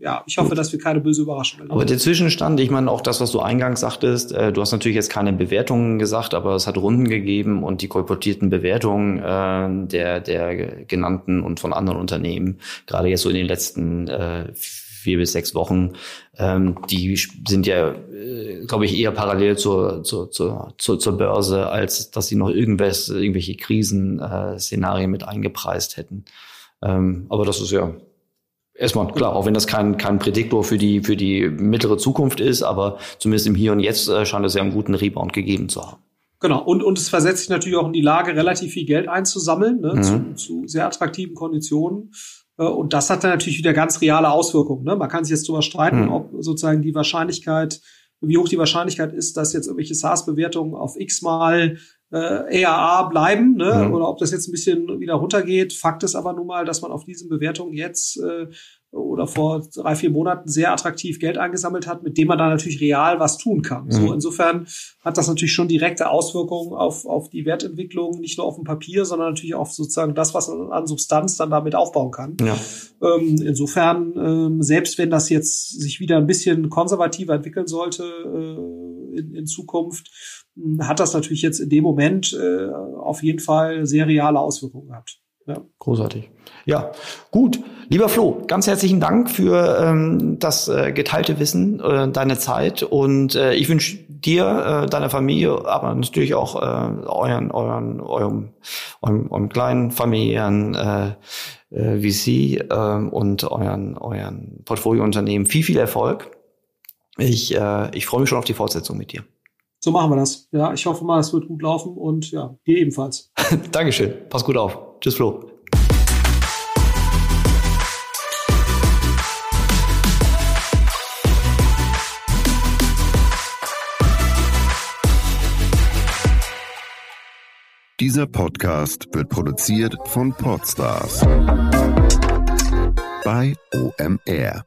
ja, ich hoffe, dass wir keine böse Überraschung erleben. Aber der Zwischenstand, ich meine auch das, was du eingangs sagtest, äh, du hast natürlich jetzt keine Bewertungen gesagt, aber es hat Runden gegeben und die kolportierten Bewertungen äh, der, der genannten und von anderen Unternehmen, gerade jetzt so in den letzten äh, vier bis sechs Wochen, ähm, die sind ja, äh, glaube ich, eher parallel zur, zur, zur, zur, zur Börse, als dass sie noch irgendwas, irgendwelche Krisenszenarien äh, mit eingepreist hätten. Ähm, aber das ist ja Erstmal, klar, auch wenn das kein, kein Prädiktor für die, für die mittlere Zukunft ist, aber zumindest im Hier und Jetzt äh, scheint es ja einen guten Rebound gegeben zu haben. Genau, und, und es versetzt sich natürlich auch in die Lage, relativ viel Geld einzusammeln, ne, mhm. zu, zu sehr attraktiven Konditionen. Äh, und das hat dann natürlich wieder ganz reale Auswirkungen. Ne? Man kann sich jetzt darüber streiten, mhm. ob sozusagen die Wahrscheinlichkeit, wie hoch die Wahrscheinlichkeit ist, dass jetzt irgendwelche SaaS-Bewertungen auf x mal äh, ARA bleiben, ne? Mhm. oder ob das jetzt ein bisschen wieder runtergeht. Fakt ist aber nun mal, dass man auf diesen Bewertungen jetzt äh, oder vor drei, vier Monaten sehr attraktiv Geld eingesammelt hat, mit dem man dann natürlich real was tun kann. Mhm. So insofern hat das natürlich schon direkte Auswirkungen auf, auf die Wertentwicklung, nicht nur auf dem Papier, sondern natürlich auf sozusagen das, was man an Substanz dann damit aufbauen kann. Ja. Ähm, insofern, ähm, selbst wenn das jetzt sich wieder ein bisschen konservativer entwickeln sollte äh, in, in Zukunft, hat das natürlich jetzt in dem Moment äh, auf jeden Fall sehr reale Auswirkungen gehabt. Ja. Großartig. Ja, gut. Lieber Flo, ganz herzlichen Dank für ähm, das äh, geteilte Wissen, äh, deine Zeit und äh, ich wünsche dir, äh, deiner Familie, aber natürlich auch äh, euren, euren, eurem, eurem, eurem kleinen Familien äh, äh, VC äh, und euren, euren Portfoliounternehmen viel, viel Erfolg. Ich, äh, ich freue mich schon auf die Fortsetzung mit dir. So machen wir das. Ja, ich hoffe mal, es wird gut laufen und ja, dir ebenfalls. Dankeschön. Pass gut auf. Tschüss, Flo. Dieser Podcast wird produziert von Podstars bei OMR.